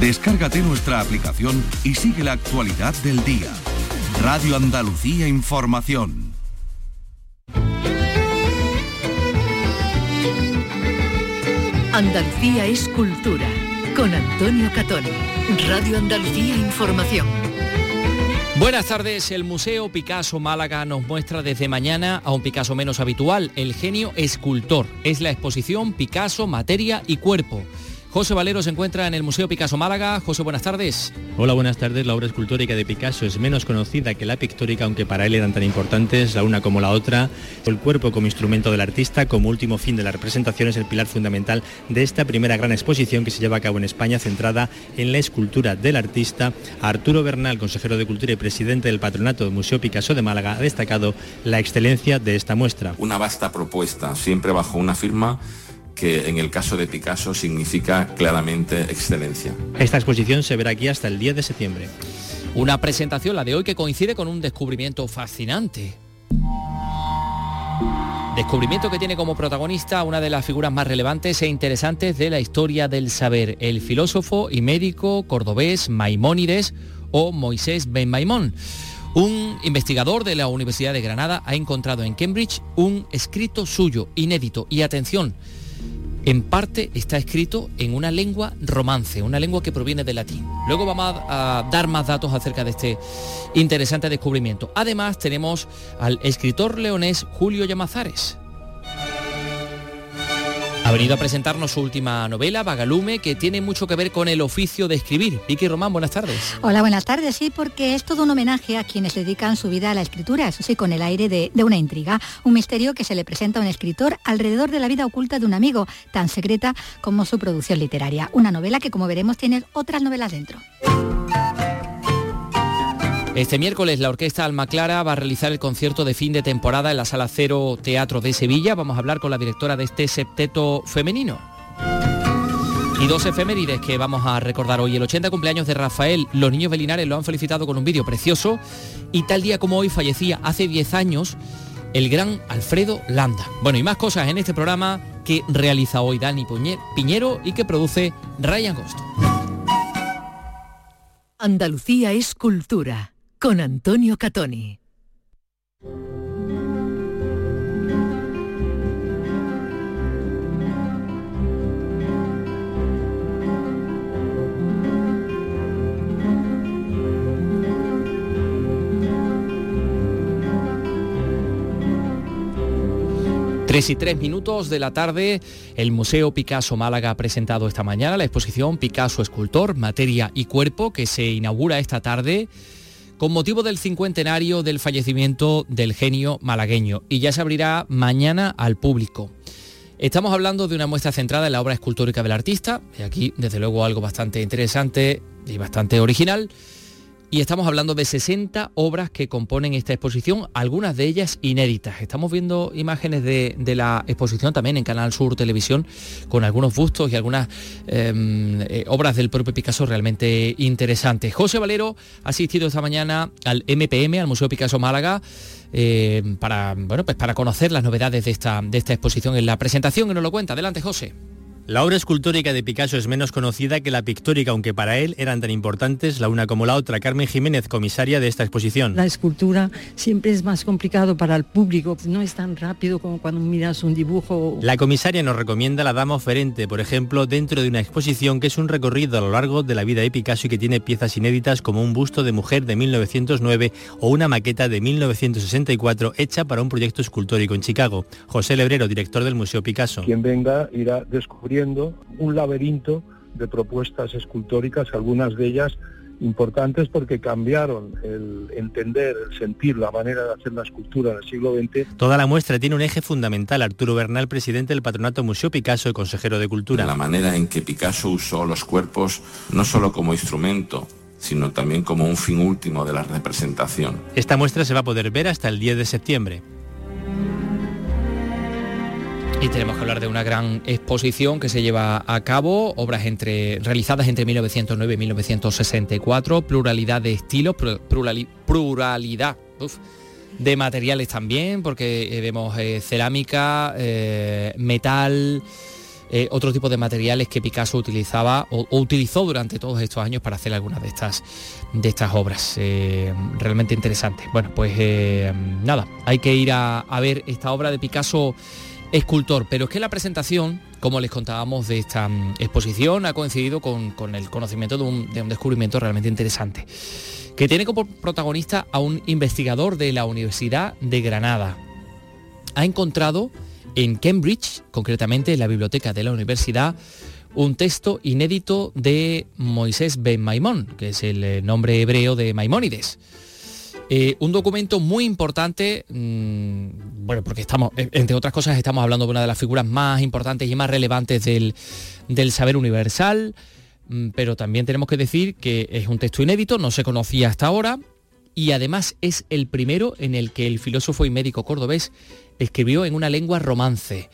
Descárgate nuestra aplicación y sigue la actualidad del día. Radio Andalucía Información. Andalucía es cultura. Con Antonio Catón. Radio Andalucía Información. Buenas tardes, el Museo Picasso Málaga nos muestra desde mañana a un Picasso menos habitual, el genio escultor. Es la exposición Picasso, Materia y Cuerpo. José Valero se encuentra en el Museo Picasso Málaga. José, buenas tardes. Hola, buenas tardes. La obra escultórica de Picasso es menos conocida que la pictórica, aunque para él eran tan importantes la una como la otra. El cuerpo como instrumento del artista, como último fin de la representación, es el pilar fundamental de esta primera gran exposición que se lleva a cabo en España, centrada en la escultura del artista. Arturo Bernal, consejero de Cultura y presidente del Patronato del Museo Picasso de Málaga, ha destacado la excelencia de esta muestra. Una vasta propuesta, siempre bajo una firma que en el caso de Picasso significa claramente excelencia. Esta exposición se verá aquí hasta el 10 de septiembre. Una presentación, la de hoy, que coincide con un descubrimiento fascinante. Descubrimiento que tiene como protagonista una de las figuras más relevantes e interesantes de la historia del saber, el filósofo y médico cordobés Maimónides o Moisés Ben Maimón. Un investigador de la Universidad de Granada ha encontrado en Cambridge un escrito suyo, inédito, y atención, en parte está escrito en una lengua romance, una lengua que proviene del latín. Luego vamos a, dar más datos acerca de este interesante descubrimiento. Además tenemos al escritor leonés Julio Llamazares, ha venido a presentarnos su última novela, Vagalume, que tiene mucho que ver con el oficio de escribir. Vicky Román, buenas tardes. Hola, buenas tardes, sí, porque es todo un homenaje a quienes dedican su vida a la escritura, eso sí, con el aire de, de una intriga, un misterio que se le presenta a un escritor alrededor de la vida oculta de un amigo, tan secreta como su producción literaria. Una novela que, como veremos, tiene otras novelas dentro. Este miércoles la Orquesta Alma Clara va a realizar el concierto de fin de temporada en la Sala Cero Teatro de Sevilla. Vamos a hablar con la directora de este septeto femenino. Y dos efemérides que vamos a recordar hoy. El 80 cumpleaños de Rafael. Los niños belinares lo han felicitado con un vídeo precioso. Y tal día como hoy fallecía hace 10 años el gran Alfredo Landa. Bueno, y más cosas en este programa que realiza hoy Dani Piñero y que produce Ryan Agosto. Andalucía es cultura con Antonio Catoni. Tres y tres minutos de la tarde, el Museo Picasso Málaga ha presentado esta mañana la exposición Picasso Escultor, Materia y Cuerpo, que se inaugura esta tarde con motivo del cincuentenario del fallecimiento del genio malagueño. Y ya se abrirá mañana al público. Estamos hablando de una muestra centrada en la obra escultórica del artista, y aquí desde luego algo bastante interesante y bastante original, y estamos hablando de 60 obras que componen esta exposición, algunas de ellas inéditas. Estamos viendo imágenes de, la exposición también en Canal Sur Televisión con algunos bustos y algunas em, eh, obras del propio Picasso realmente interesantes. José Valero ha asistido esta mañana al MPM, al Museo Picasso Málaga. Eh, para, bueno, pues para conocer las novedades de esta, de esta exposición en la presentación y nos lo cuenta. Adelante, José. La obra escultórica de Picasso es menos conocida que la pictórica, aunque para él eran tan importantes la una como la otra. Carmen Jiménez, comisaria de esta exposición. La escultura siempre es más complicado para el público, no es tan rápido como cuando miras un dibujo. La comisaria nos recomienda la Dama Oferente, por ejemplo, dentro de una exposición que es un recorrido a lo largo de la vida de Picasso y que tiene piezas inéditas como un busto de mujer de 1909 o una maqueta de 1964 hecha para un proyecto escultórico en Chicago. José Lebrero, director del Museo Picasso. Quien venga irá descubriendo un laberinto de propuestas escultóricas, algunas de ellas importantes porque cambiaron el entender, el sentir, la manera de hacer la escultura del siglo XX. Toda la muestra tiene un eje fundamental. Arturo Bernal, presidente del Patronato Museo Picasso y consejero de Cultura. La manera en que Picasso usó los cuerpos no solo como instrumento, sino también como un fin último de la representación. Esta muestra se va a poder ver hasta el 10 de septiembre. Y tenemos que hablar de una gran exposición que se lleva a cabo, obras entre, realizadas entre 1909 y 1964, pluralidad de estilos, pluralidad de materiales también, porque eh, vemos eh, cerámica, eh, metal, eh, otro tipo de materiales que Picasso utilizaba o, utilizó durante todos estos años para hacer algunas de estas, de estas obras. Realmente interesante. Bueno, pues nada, hay que ir a, ver esta obra de Picasso escultor, pero es que la presentación, como les contábamos de esta mm, exposición, ha coincidido con, el conocimiento de un, de un descubrimiento realmente interesante que tiene como protagonista a un investigador de la Universidad de Granada. Ha encontrado en Cambridge, concretamente en la biblioteca de la universidad, un texto inédito de Moisés ben Maimón, que es el eh, nombre hebreo de Maimónides. Eh, un documento muy importante, mm, bueno, porque estamos, entre otras cosas, estamos hablando de una de las figuras más importantes y más relevantes del, del saber universal, Mm, pero también tenemos que decir que es un texto inédito, no se conocía hasta ahora y además es el primero en el que el filósofo y médico cordobés escribió en una lengua romance.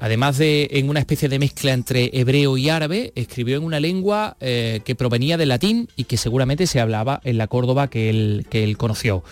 Además de en una especie de mezcla entre hebreo y árabe, escribió en una lengua eh, que provenía del latín y que seguramente se hablaba en la Córdoba que él, que él conoció.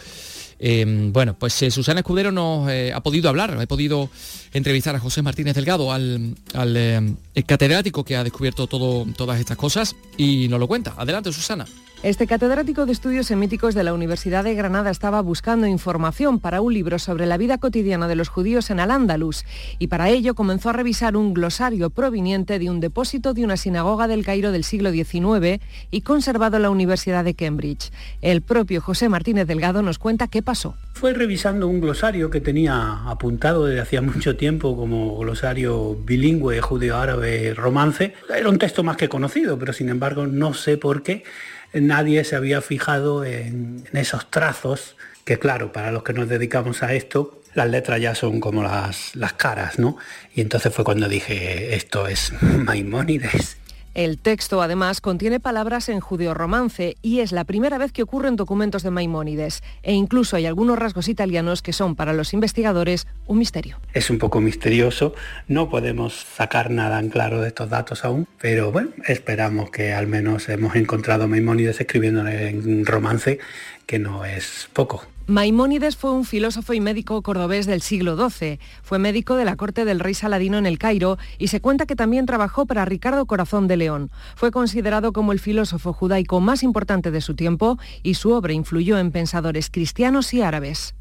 Em, bueno, pues eh, Susana Escudero nos eh, ha podido hablar, he podido entrevistar a José Martínez Delgado, al, em, catedrático que ha descubierto todas estas cosas y nos lo cuenta. Adelante, Susana. Este catedrático de estudios semíticos de la Universidad de Granada estaba buscando información para un libro sobre la vida cotidiana de los judíos en Al-Ándalus y para ello comenzó a revisar un glosario proveniente de un depósito de una sinagoga del Cairo del siglo XIX y conservado en la Universidad de Cambridge. El propio José Martínez Delgado nos cuenta qué pasó. Fue revisando un glosario que tenía apuntado desde hacía mucho tiempo como glosario bilingüe judío-árabe romance. Era un texto más que conocido, pero sin embargo no sé por qué nadie se había fijado en, esos trazos, que claro, para los que nos dedicamos a esto, las letras ya son como las, las caras, ¿no? Y entonces fue cuando dije, esto es Maimónides. El texto además contiene palabras en judeo-romance y es la primera vez que ocurre en documentos de Maimónides e incluso hay algunos rasgos italianos que son para los investigadores un misterio. Es un poco misterioso, no podemos sacar nada en claro de estos datos aún, pero bueno, esperamos que al menos hemos encontrado Maimónides escribiendo en romance, que no es poco. Maimónides fue un filósofo y médico cordobés del siglo XII. Fue médico de la corte del rey Saladino en el Cairo y se cuenta que también trabajó para Ricardo Corazón de León. Fue considerado como el filósofo judaico más importante de su tiempo y su obra influyó en pensadores cristianos y árabes.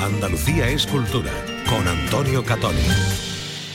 Andalucía es cultura con Antonio Catoni.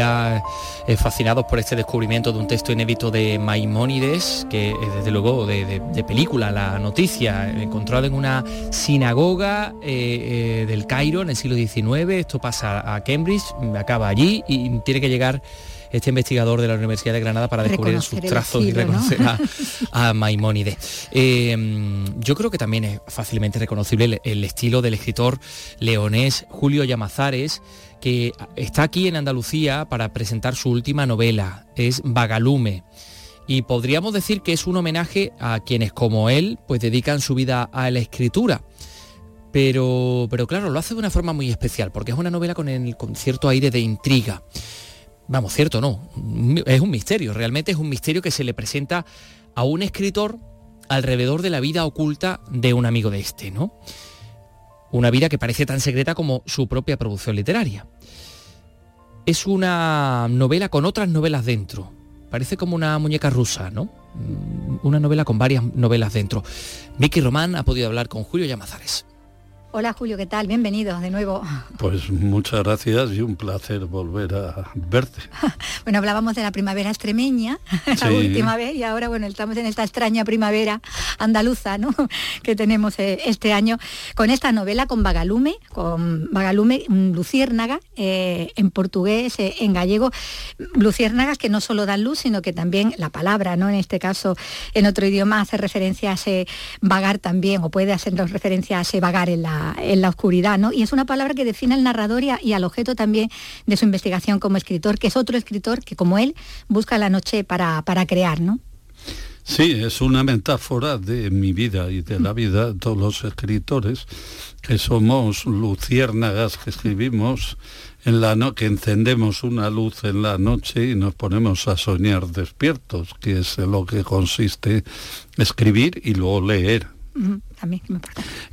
Eh, fascinados por este descubrimiento de un texto inédito de Maimónides, que es desde luego de, película, la noticia, encontrado en una sinagoga eh, eh, del Cairo en el siglo XIX, esto pasa a Cambridge, acaba allí y tiene que llegar este investigador de la Universidad de Granada para descubrir sus trazos y reconocer a, Maimónides. yo creo que también es fácilmente reconocible el, estilo del escritor leonés Julio Llamazares, que está aquí en Andalucía para presentar su última novela, es Vagalume. Y podríamos decir que es un homenaje a quienes como él pues dedican su vida a la escritura. Pero, pero claro, lo hace de una forma muy especial, porque es una novela con, el, con cierto aire de intriga. Vamos, cierto no, es un misterio, realmente es un misterio que se le presenta a un escritor alrededor de la vida oculta de un amigo de este, ¿no? una vida que parece tan secreta como su propia producción literaria. Es una novela con otras novelas dentro. Parece como una muñeca rusa, ¿no? Mm, una novela con varias novelas dentro. Vicky Román ha podido hablar con Julio Llamazares. Hola Julio, ¿qué tal? Bienvenido de nuevo. Pues muchas gracias y un placer volver a verte. bueno, hablábamos de la primavera extremeña la última vez y ahora bueno, estamos en esta extraña primavera andaluza, ¿no? que tenemos eh, este año con esta novela con Vagalume, con Vagalume Luciérnaga eh, en portugués, eh, en gallego, luciérnagas que no solo dan luz, sino que también la palabra, ¿no? En este caso en otro idioma hace referencia a ese vagar también o puede hacernos referencia a ese vagar en la en la oscuridad, ¿no? Y es una palabra que define al narrador y, al objeto también de su investigación como escritor, que es otro escritor que como él busca la noche para, para crear, ¿no? Sí, es una metáfora de mi vida y de la vida de todos los escritores, que somos luciérnagas que escribimos en la no que encendemos una luz en la noche y nos ponemos a soñar despiertos, que es lo que consiste escribir y luego leer.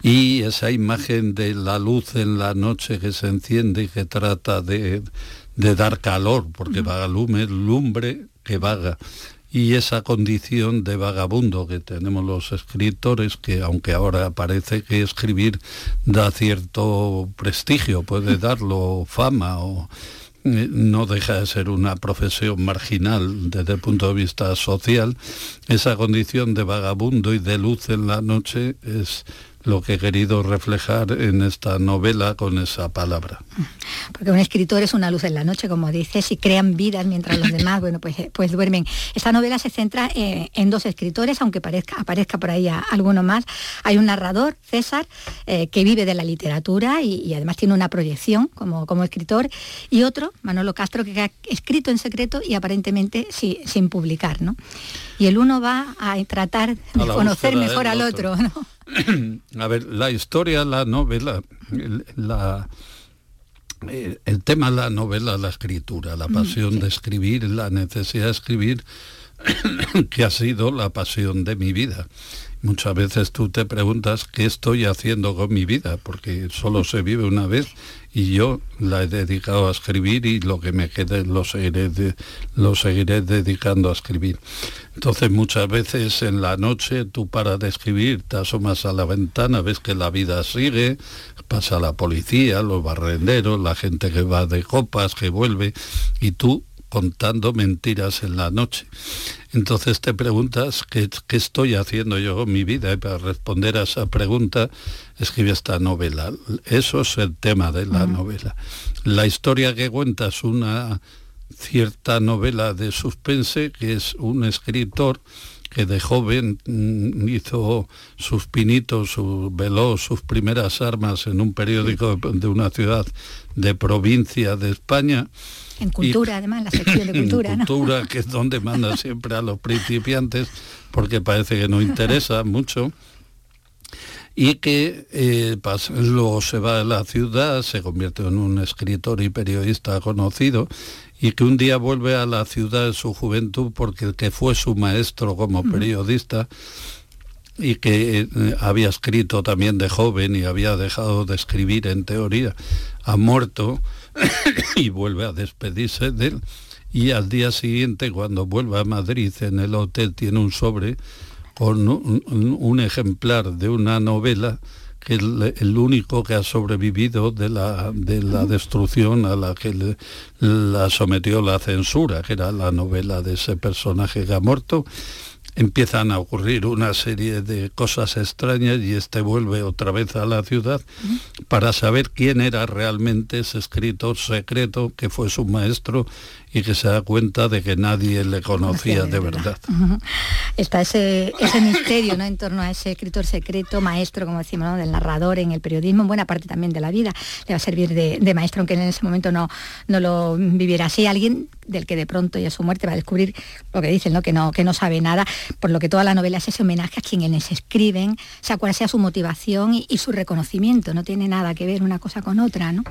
Y esa imagen de la luz en la noche que se enciende y que trata de, dar calor, porque vagalume es lumbre que vaga. Y esa condición de vagabundo que tenemos los escritores, que aunque ahora parece que escribir da cierto prestigio, puede darlo fama o no deja de ser una profesión marginal desde el punto de vista social, esa condición de vagabundo y de luz en la noche es lo que he querido reflejar en esta novela con esa palabra. Porque un escritor es una luz en la noche, como dices, y crean vidas mientras los demás, bueno, pues, pues duermen. Esta novela se centra eh, en dos escritores, aunque parezca, aparezca por ahí alguno más. Hay un narrador, César, eh, que vive de la literatura y, además tiene una proyección como, como escritor, y otro, Manolo Castro, que ha escrito en secreto y aparentemente sin publicar, ¿no? Y el uno va a tratar de conocer mejor al otro, ¿no? a ver, la historia, la novela, el, eh, el tema de la novela, la escritura, la pasión de escribir, la necesidad de escribir, que ha sido la pasión de mi vida. Muchas veces tú te preguntas qué estoy haciendo con mi vida, porque solo se vive una vez y yo la he dedicado a escribir y lo que me quede lo seguiré, lo seguiré dedicando a escribir. Entonces muchas veces en la noche tú paras de escribir, te asomas a la ventana, ves que la vida sigue, pasa la policía, los barrenderos, la gente que va de copas, que vuelve, y tú contando mentiras en la noche. Entonces te preguntas qué, estoy haciendo yo con mi vida y para responder a esa pregunta escribe esta novela. Eso es el tema de la novela. La historia que cuenta es una cierta novela de suspense que es un escritor que de joven mm, hizo sus pinitos, su, veló sus primeras armas en un periódico de una ciudad de provincia de España en cultura, además, la sección de cultura. En cultura, que es donde manda siempre a los principiantes, porque parece que no interesa mucho. Y que eh, luego se va a la ciudad, se convierte en un escritor y periodista conocido, y que un día vuelve a la ciudad de su juventud porque el que fue su maestro como periodista, y que eh, había escrito también de joven y había dejado de escribir en teoría, ha muerto y vuelve a despedirse de él. Y al día siguiente, cuando vuelve a Madrid, en el hotel tiene un sobre con un, ejemplar de una novela que es el, único que ha sobrevivido de la, de la destrucción a la que la sometió la censura, que era la novela de ese personaje que ha muerto empiezan a ocurrir una serie de cosas extrañas y este vuelve otra vez a la ciudad para saber quién era realmente ese escritor secreto que fue su maestro y que se da cuenta de que nadie le conocía de verdad. Está ese, ese misterio ¿no? en torno a ese escritor secreto, maestro, como decimos, del narrador en el periodismo, en buena parte también de la vida, le va a servir de, maestro, aunque en ese momento no, no lo viviera así. Alguien del que de pronto y a su muerte va a descubrir lo que dicen, ¿no? Que, no, que no sabe nada, por lo que toda la novela es ese homenaje a quienes escriben, sea cual sea su motivación y, y su reconocimiento, no tiene nada que ver una cosa con otra, ¿no?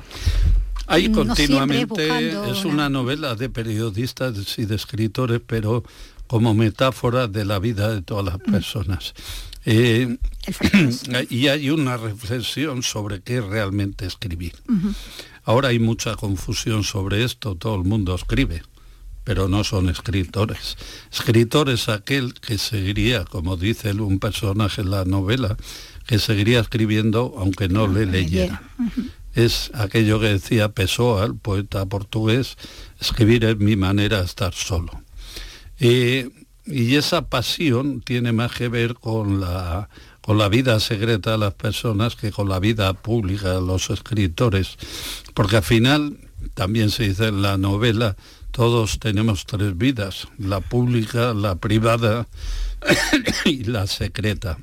Hay continuamente, es una novela de periodistas y de escritores, pero como metáfora de la vida de todas las mm. personas. Eh, y hay una reflexión sobre qué realmente escribir. Ahora hay mucha confusión sobre esto, todo el mundo escribe, pero no son escritores. Escritor es aquel que seguiría, como dice un personaje en la novela, que seguiría escribiendo aunque no le leyera. Es aquello que decía Pessoa, el poeta portugués, escribir es mi manera de estar solo. y esa pasión tiene más que ver con la, con la vida secreta de las personas que con la vida pública de los escritores, porque al final, también se dice en la novela, todos tenemos tres vidas, la pública, la privada y la secreta.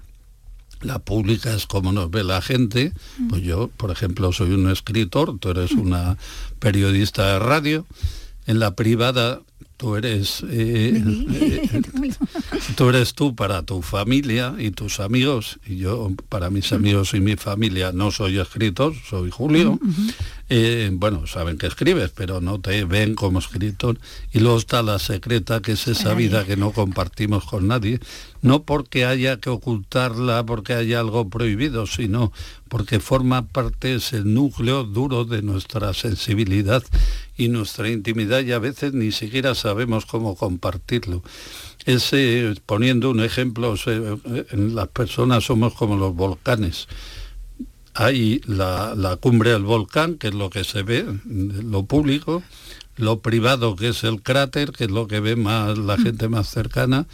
La pública es como nos ve la gente, pues yo, por ejemplo, soy un escritor, tú eres una periodista de radio, en la privada tú eres eh, eh, tú eres tú para tu familia y tus amigos. Y yo para mis amigos y mi familia no soy escritor soy Julio eh, bueno saben que escribes pero no te ven como escritor y luego está la secreta que es esa vida que no compartimos con nadie no porque haya que ocultarla porque haya algo prohibido sino porque forma parte es el núcleo duro de nuestra sensibilidad y nuestra intimidad y a veces ni siquiera sabemos cómo compartirlo. Ese, poniendo un ejemplo, en las personas somos como los volcanes. Hay la, la cumbre del volcán, que es lo que se ve, lo público, lo privado, que es el cráter, que es lo que ve más la gente más cercana,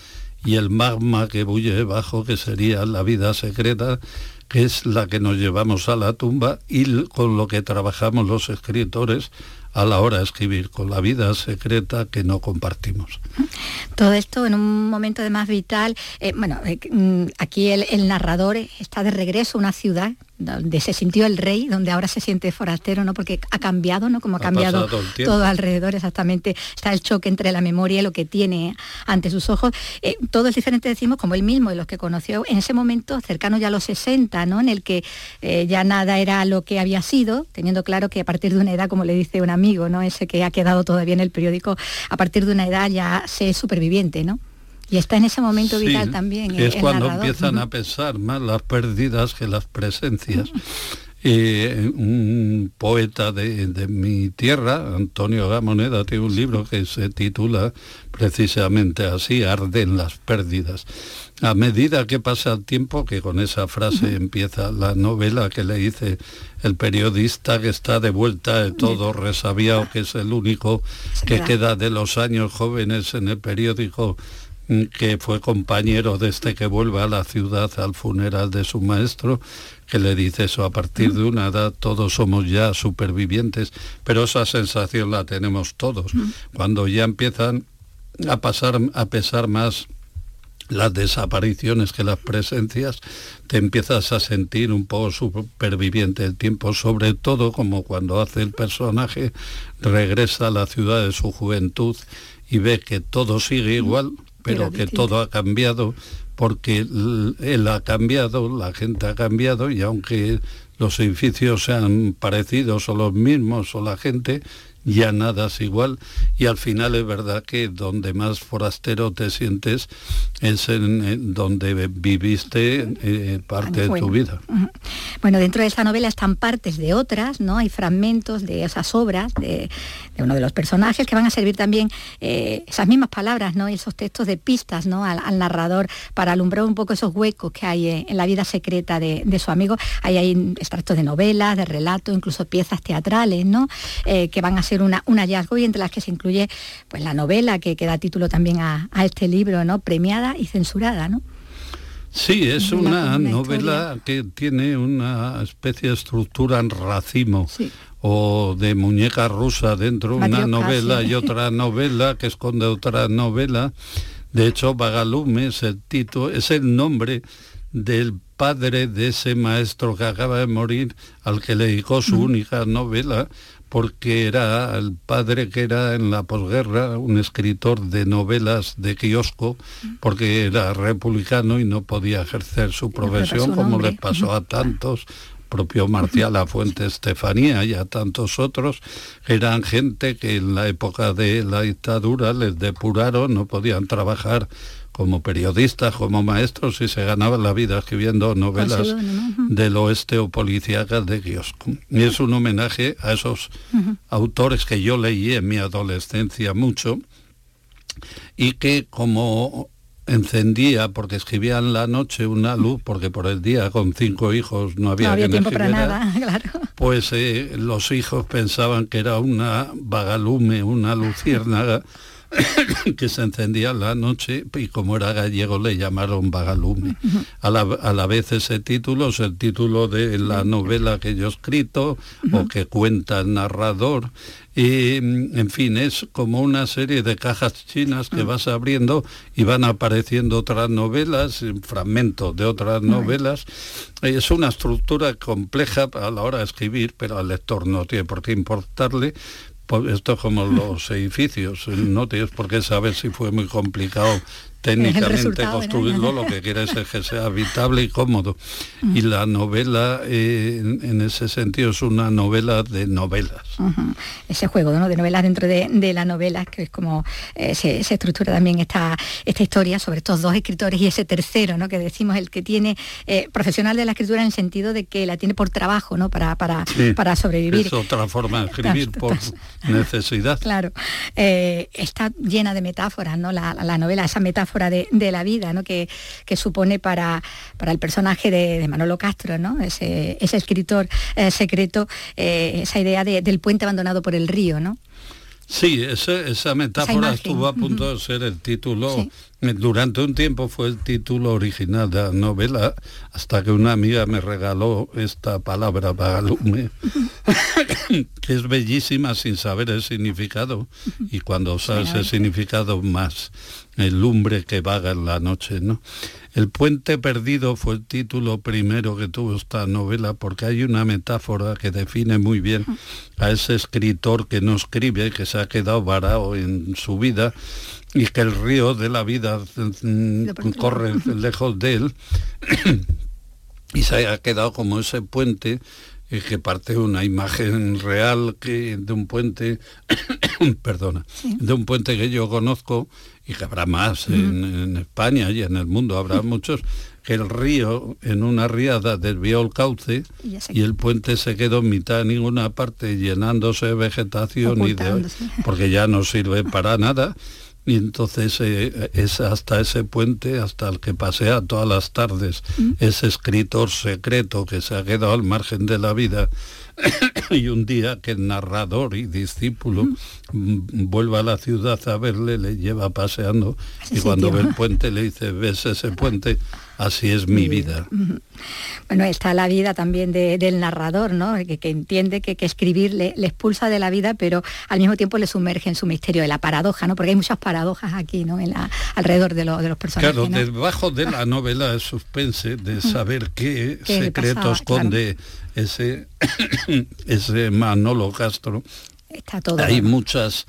y el magma que bulle debajo, que sería la vida secreta, que es la que nos llevamos a la tumba y con lo que trabajamos los escritores a la hora de escribir, con la vida secreta que no compartimos. Todo esto en un momento de más vital, eh, bueno, eh, mm, aquí el, el narrador está de regreso a una ciudad donde se sintió el rey, donde ahora se siente forastero, ¿no? Porque ha cambiado, ¿no? Como ha, cambiado todo alrededor, exactamente. Está el choque entre la memoria y lo que tiene ante sus ojos. Eh, todo es diferente, decimos, como él mismo y los que conoció en ese momento, cercano ya a los 60, ¿no? En el que eh, ya nada era lo que había sido, teniendo claro que a partir de una edad, como le dice un amigo, ¿no? Ese que ha quedado todavía en el periódico, a partir de una edad ya se es superviviente, ¿no? Y está en ese momento vital también. Es cuando empiezan a pesar más las pérdidas que las presencias. Eh, un poeta de, mi tierra, Antonio Gamoneda, tiene un libro que se titula precisamente así, Arden las pérdidas. A medida que pasa el tiempo, que con esa frase empieza la novela que le dice el periodista que está de vuelta de todo resabiado, que es el único que queda de los años jóvenes en el periódico que fue compañero desde que vuelve a la ciudad al funeral de su maestro, que le dice eso, a partir de una edad todos somos ya supervivientes, pero esa sensación la tenemos todos. Cuando ya empiezan a pasar a pesar más las desapariciones que las presencias, te empiezas a sentir un poco superviviente el tiempo, sobre todo como cuando hace el personaje, regresa a la ciudad de su juventud y ve que todo sigue igual, pero que todo ha cambiado porque él ha cambiado, la gente ha cambiado y aunque los edificios sean parecidos o los mismos o la gente, ya nada es igual y al final es verdad que donde más forastero te sientes es en, donde viviste eh, parte de tu vida. Bueno, dentro de esta novela están partes de otras, ¿no? Hay fragmentos de esas obras de, uno de los personajes que van a servir también eh, esas mismas palabras, ¿no? Y esos textos de pistas, ¿no? Al, narrador para alumbrar un poco esos huecos que hay eh, en la vida secreta de, su amigo. Ahí hay extractos de novelas, de relatos, incluso piezas teatrales, ¿no? que van a ser una, un hallazgo y entre las que se incluye pues, la novela que, que da título también a, este libro, ¿no? premiada y censurada. ¿no? Sí, es una, novela que tiene una especie de estructura en racimo. O de muñeca rusa dentro una novela y otra novela que esconde otra novela. De hecho, Vagalume es el título, es el nombre del padre de ese maestro que acaba de morir, al que le dedicó su única novela, porque era el padre que era en la posguerra un escritor de novelas de kiosco, porque era republicano y no podía ejercer su profesión como le pasó a tantos propio Marcial La Fuente Estefanía y a tantos otros, eran gente que en la época de la dictadura les depuraron, no podían trabajar como periodistas, como maestros y se ganaban la vida escribiendo novelas del oeste o policíacas de kiosco. Y es un homenaje a esos autores que yo leí en mi adolescencia mucho y que como encendía porque escribía en la noche una luz porque por el día con cinco hijos no había, no tiempo para nada claro pues eh, los hijos pensaban que era una vagalume una luciérnaga que se encendía la noche y como era gallego le llamaron Vagalume. A la, vez ese título es el título de la novela que yo he escrito o que cuenta el narrador. Y, en fin, es como una serie de cajas chinas que vas abriendo y van apareciendo otras novelas, fragmentos de otras novelas. Es una estructura compleja a la hora de escribir, pero al lector no tiene por qué importarle, pues esto es como los edificios, no tienes por qué saber si fue muy complicado técnicamente construirlo, lo que quiere es que sea habitable y cómodo. Y la novela, eh, en, ese sentido, es una novela de novelas. Ese juego de novelas dentro de, la novela, que es como eh, se, estructura también esta, esta historia sobre estos dos escritores y ese tercero, ¿no? que decimos el que tiene eh, profesional de la escritura en el sentido de que la tiene por trabajo, ¿no? para, para, para sobrevivir. Es otra forma de escribir por necesidad. Claro. está llena de metáforas, ¿no? La, la novela, esa metáfora de, la vida ¿no? que, supone para, para el personaje de, Manolo Castro, ¿no? ese, escritor eh, secreto, eh, esa idea del puente abandonado por el río. ¿no? Sí, esa, metáfora estuvo a punto de ser el título durante un tiempo fue el título original de la novela, hasta que una amiga me regaló esta palabra vagalume, que es bellísima sin saber el significado, y cuando sabes el significado más, lumbre que vaga en la noche, ¿no? El puente perdido fue el título primero que tuvo esta novela porque hay una metáfora que define muy bien a ese escritor que no escribe, que se ha quedado varado en su vida y que el río de la vida mm, corre lejos de él y se ha quedado como ese puente que parte una imagen real que de un puente perdona de un puente que yo conozco y que habrá más en, España y en el mundo habrá muchos que el río en una riada desvió el cauce y, el puente se quedó en mitad de ninguna parte llenándose de vegetación y de, porque ya no sirve para nada y entonces eh, es hasta ese puente, hasta el que pasea todas las tardes, mm. ese escritor secreto que se ha quedado al margen de la vida, y un día que el narrador y discípulo mm. vuelva a la ciudad a verle, le lleva paseando, y cuando ve el puente le dice, ¿ves ese puente? Así es mi vida. Bueno, está la vida también del narrador, ¿no? que, entiende que, escribir le, expulsa de la vida, pero al mismo tiempo le sumerge en su misterio de la paradoja, ¿no? porque hay muchas paradojas aquí ¿no? en la, alrededor de, de, los personajes. Claro, debajo de la novela de suspense, de saber qué, secretos esconde ese, ese Manolo Castro. Está todo. Hay muchas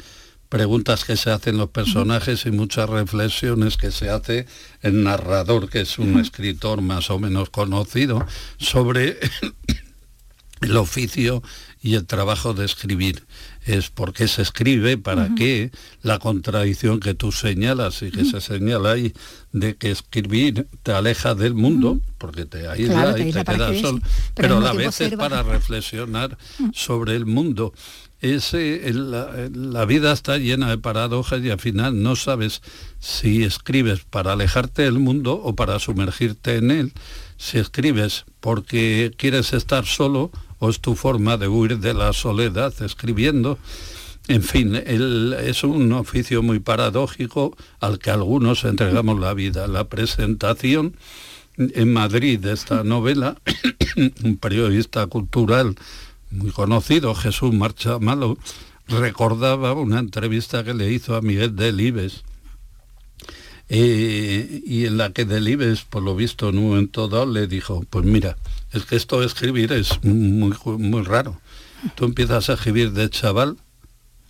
preguntas que se hacen los personajes y muchas reflexiones que se hace el narrador, que es un escritor más o menos conocido, sobre el oficio y el trabajo de escribir. Es por qué se escribe, para qué, la contradicción que tú señalas y que se señala ahí de que escribir te aleja del mundo, porque te aísla y te queda sol, pero, a la vez es para reflexionar sobre el mundo ese, la, vida está llena de paradojas y al final no sabes si escribes para alejarte del mundo o para sumergirte en él. Si escribes porque quieres estar solo o es tu forma de huir de la soledad escribiendo. En fin, es un oficio muy paradójico al que algunos entregamos la vida. La presentación en Madrid de esta novela, un periodista cultural muy conocido, Jesús Marcha Malo, recordaba una entrevista que le hizo a Miguel Delibes, eh, y en la que Delibes, por lo visto en un momento dado, le dijo, pues mira, es que esto de escribir es muy, muy raro. Tú empiezas a escribir de chaval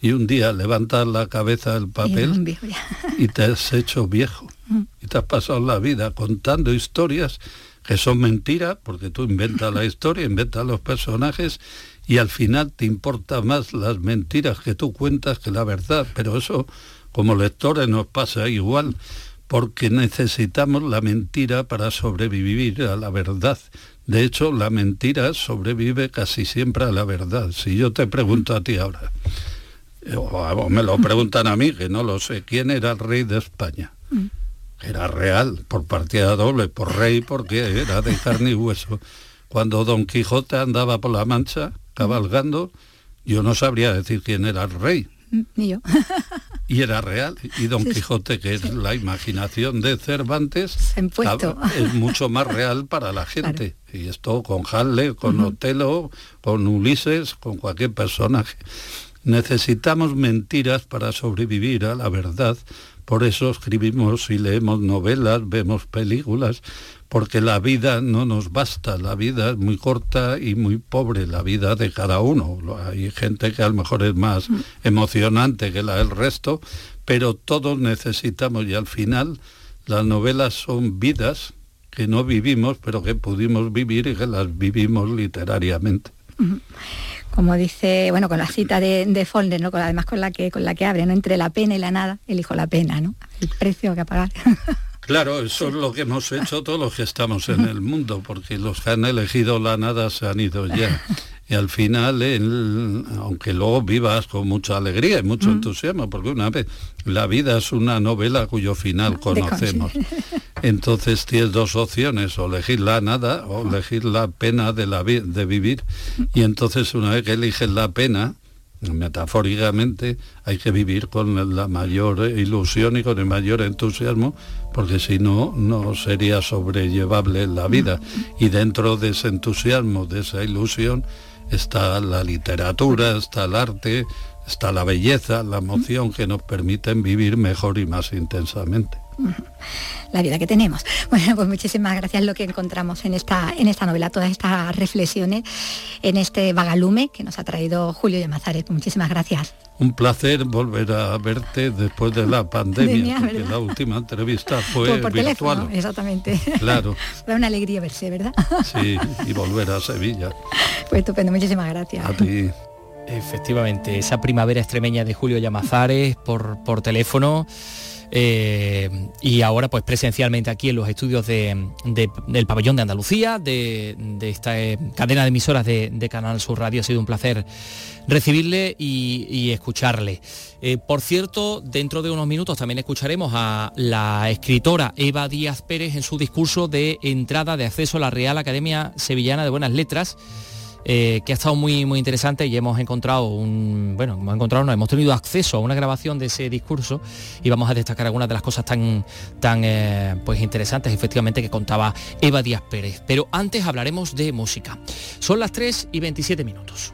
y un día levantas la cabeza del papel y, te has hecho viejo. Mm. Y te has pasado la vida contando historias que son mentiras, porque tú inventas la historia, inventas los personajes y al final te importa más las mentiras que tú cuentas que la verdad. Pero eso como lectores nos pasa igual, porque necesitamos la mentira para sobrevivir a la verdad. De hecho, la mentira sobrevive casi siempre a la verdad. Si yo te pregunto a ti ahora, o, me lo preguntan a mí, que no lo sé, ¿quién era el rey de España? Mm. Era real, por partida doble, por rey, porque era de carne y hueso. Cuando Don Quijote andaba por la Mancha, cabalgando, yo no sabría decir quién era el rey. Ni yo. y era real. Y Don Quijote, que es la imaginación de Cervantes, es mucho más real para la gente. Y esto con Halle, con Otelo, con Ulises, con cualquier personaje. Necesitamos mentiras para sobrevivir a la verdad. Por eso escribimos y leemos novelas, vemos películas, porque la vida no nos basta, la vida es muy corta y muy pobre, la vida de cada uno. Hay gente que a lo mejor es más mm. emocionante que la del resto, pero todos necesitamos y al final las novelas son vidas que no vivimos, pero que pudimos vivir y que las vivimos literariamente como dice, bueno, con la cita de, de ¿no? además con la que con la que abre, ¿no? Entre la pena y la nada, elijo la pena, ¿no? El precio que pagar. Claro, eso es lo que hemos hecho todos los que estamos en el mundo, porque los que han elegido la nada se han ido ya. Y al final, aunque luego vivas con mucha alegría y mucho entusiasmo, porque una vez la vida es una novela cuyo final conocemos. Entonces tienes dos opciones, o elegir la nada o elegir la pena de, la de vivir. Y entonces una vez que eliges la pena, metafóricamente, hay que vivir con la mayor ilusión y con el mayor entusiasmo, porque si no, no sería sobrellevable la vida. Y dentro de ese entusiasmo, de esa ilusión, está la literatura, está el arte, está la belleza, la emoción que nos permiten vivir mejor y más intensamente la vida que tenemos. Bueno, pues muchísimas gracias lo que encontramos en esta, en esta novela, todas estas reflexiones, en este vagalume que nos ha traído Julio Yamazares. Muchísimas gracias. Un placer volver a verte después de la pandemia, porque la última entrevista fue por, virtual. exactamente. Claro. Fue una alegría verse, ¿verdad? Sí, y volver a Sevilla. Pues estupendo, muchísimas gracias. A ti. Efectivamente, esa primavera extremeña de Julio Llamazares por, por teléfono. Eh, y ahora pues presencialmente aquí en los estudios del pabellón de Andalucía, de, esta eh, cadena de emisoras de, Canal Sur Radio. Ha sido un placer recibirle y, escucharle. Eh, por cierto, dentro de unos minutos también escucharemos a la escritora Eva Díaz Pérez en su discurso de entrada de acceso a la Real Academia Sevillana de Buenas Letras eh, que ha estado muy, muy interesante y hemos encontrado un, bueno, hemos encontrado, no, hemos tenido acceso a una grabación de ese discurso y vamos a destacar algunas de las cosas tan, tan eh, pues interesantes efectivamente que contaba Eva Díaz Pérez. Pero antes hablaremos de música. Son las 3 y 27 minutos.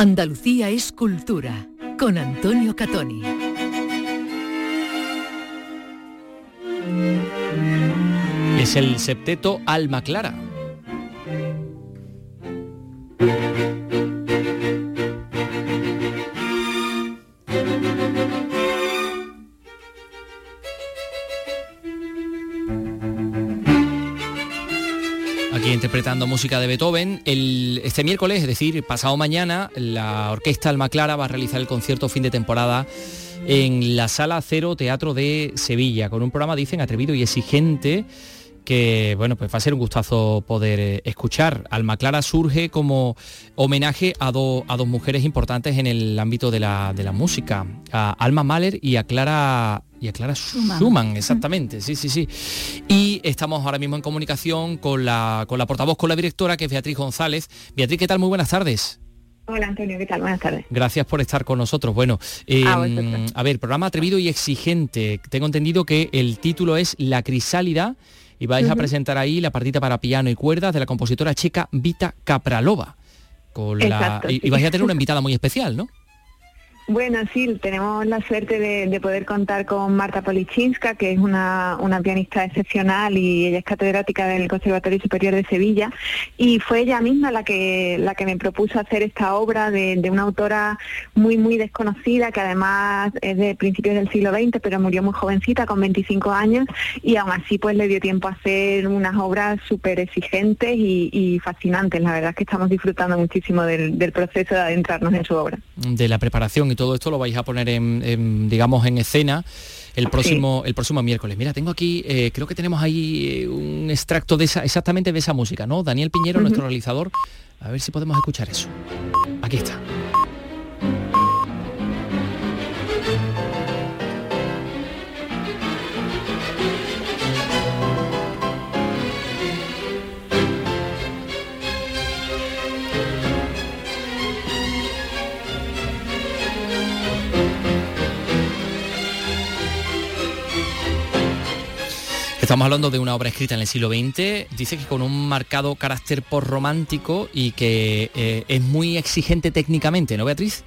Andalucía es cultura con Antonio Catoni. Es el septeto Alma Clara. Interpretando música de Beethoven. El, este miércoles, es decir, pasado mañana, la Orquesta Alma Clara va a realizar el concierto fin de temporada en la Sala Cero Teatro de Sevilla, con un programa, dicen, atrevido y exigente que bueno, pues va a ser un gustazo poder eh, escuchar. Alma Clara surge como homenaje a, a dos mujeres importantes en el ámbito de la, de la música, a Alma Mahler y a Clara y a Clara Schumann. exactamente, sí, sí, sí. Y estamos ahora mismo en comunicación con la, con la portavoz, con la directora, que es Beatriz González. Beatriz, ¿qué tal? Muy buenas tardes. Hola Antonio, ¿qué tal? Buenas tardes. Gracias por estar con nosotros. Bueno, em, a ver, programa atrevido y exigente. Tengo entendido que el título es La crisálida y vais a presentar ahí la partita para piano y cuerdas de la compositora checa Vita. Con la, y, vais a tener una invitada muy especial, ¿no? Bueno, sí, tenemos la suerte de, poder contar con Marta Polichinska, que es una, pianista excepcional y ella es catedrática del Conservatorio Superior de Sevilla. Y fue ella misma la que, la que me propuso hacer esta obra de, una autora muy, muy desconocida, que además es de principios del siglo XX, pero murió muy jovencita, con 25 años, y aún así pues le dio tiempo a hacer unas obras súper exigentes y, fascinantes. La verdad es que estamos disfrutando muchísimo del, proceso de adentrarnos en su obra. De la preparación y todo esto lo vais a poner en, digamos, en escena el próximo, el próximo miércoles. Mira, tengo aquí, eh, creo que tenemos ahí eh, un extracto de esa, exactamente de esa música, ¿no? Daniel Piñero, nuestro realizador. A ver si podemos escuchar eso. Aquí está. Estamos hablando de una obra escrita en el siglo XX, dice que con un marcado carácter por romántico y que eh, es muy exigente técnicamente, ¿no, Beatriz?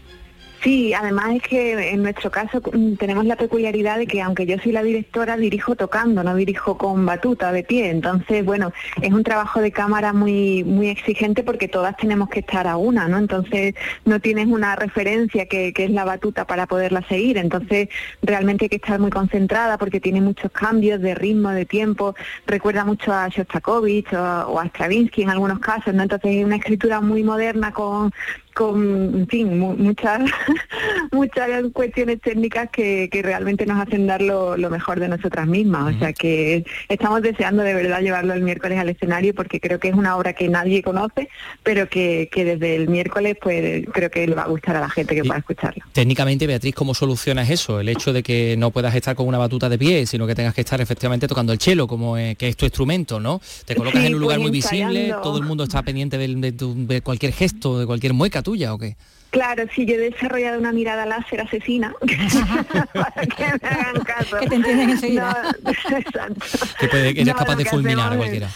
Sí, además es que en nuestro caso mm, tenemos la peculiaridad de que aunque yo soy la directora, dirijo tocando, no dirijo con batuta de pie. Entonces, bueno, es un trabajo de cámara muy, muy exigente porque todas tenemos que estar a una, ¿no? Entonces no tienes una referencia que, es la batuta para poderla seguir. Entonces realmente hay que estar muy concentrada porque tiene muchos cambios de ritmo, de tiempo. Recuerda mucho a Shostakovich o, a Stravinsky en algunos casos, ¿no? Entonces es una escritura muy moderna con con, en fin, muchas, muchas cuestiones técnicas que, realmente nos hacen dar lo, mejor de nosotras mismas. O sea que estamos deseando de verdad llevarlo el miércoles al escenario porque creo que es una obra que nadie conoce, pero que, desde el miércoles pues creo que le va a gustar a la gente que pueda escucharlo. Técnicamente, Beatriz, ¿cómo solucionas eso? El hecho de que no puedas estar con una batuta de pie, sino que tengas que estar efectivamente tocando el chelo, como que es tu instrumento, ¿no? Te colocas en un lugar pues muy visible, todo el mundo está pendiente de, de cualquier gesto, de cualquier mueca tuya o qué? Claro, sí, yo he desarrollado una mirada láser asesina para que me hagan caso. Que te entienden enseguida. Que, puede, eres capaz de fulminar a cualquiera.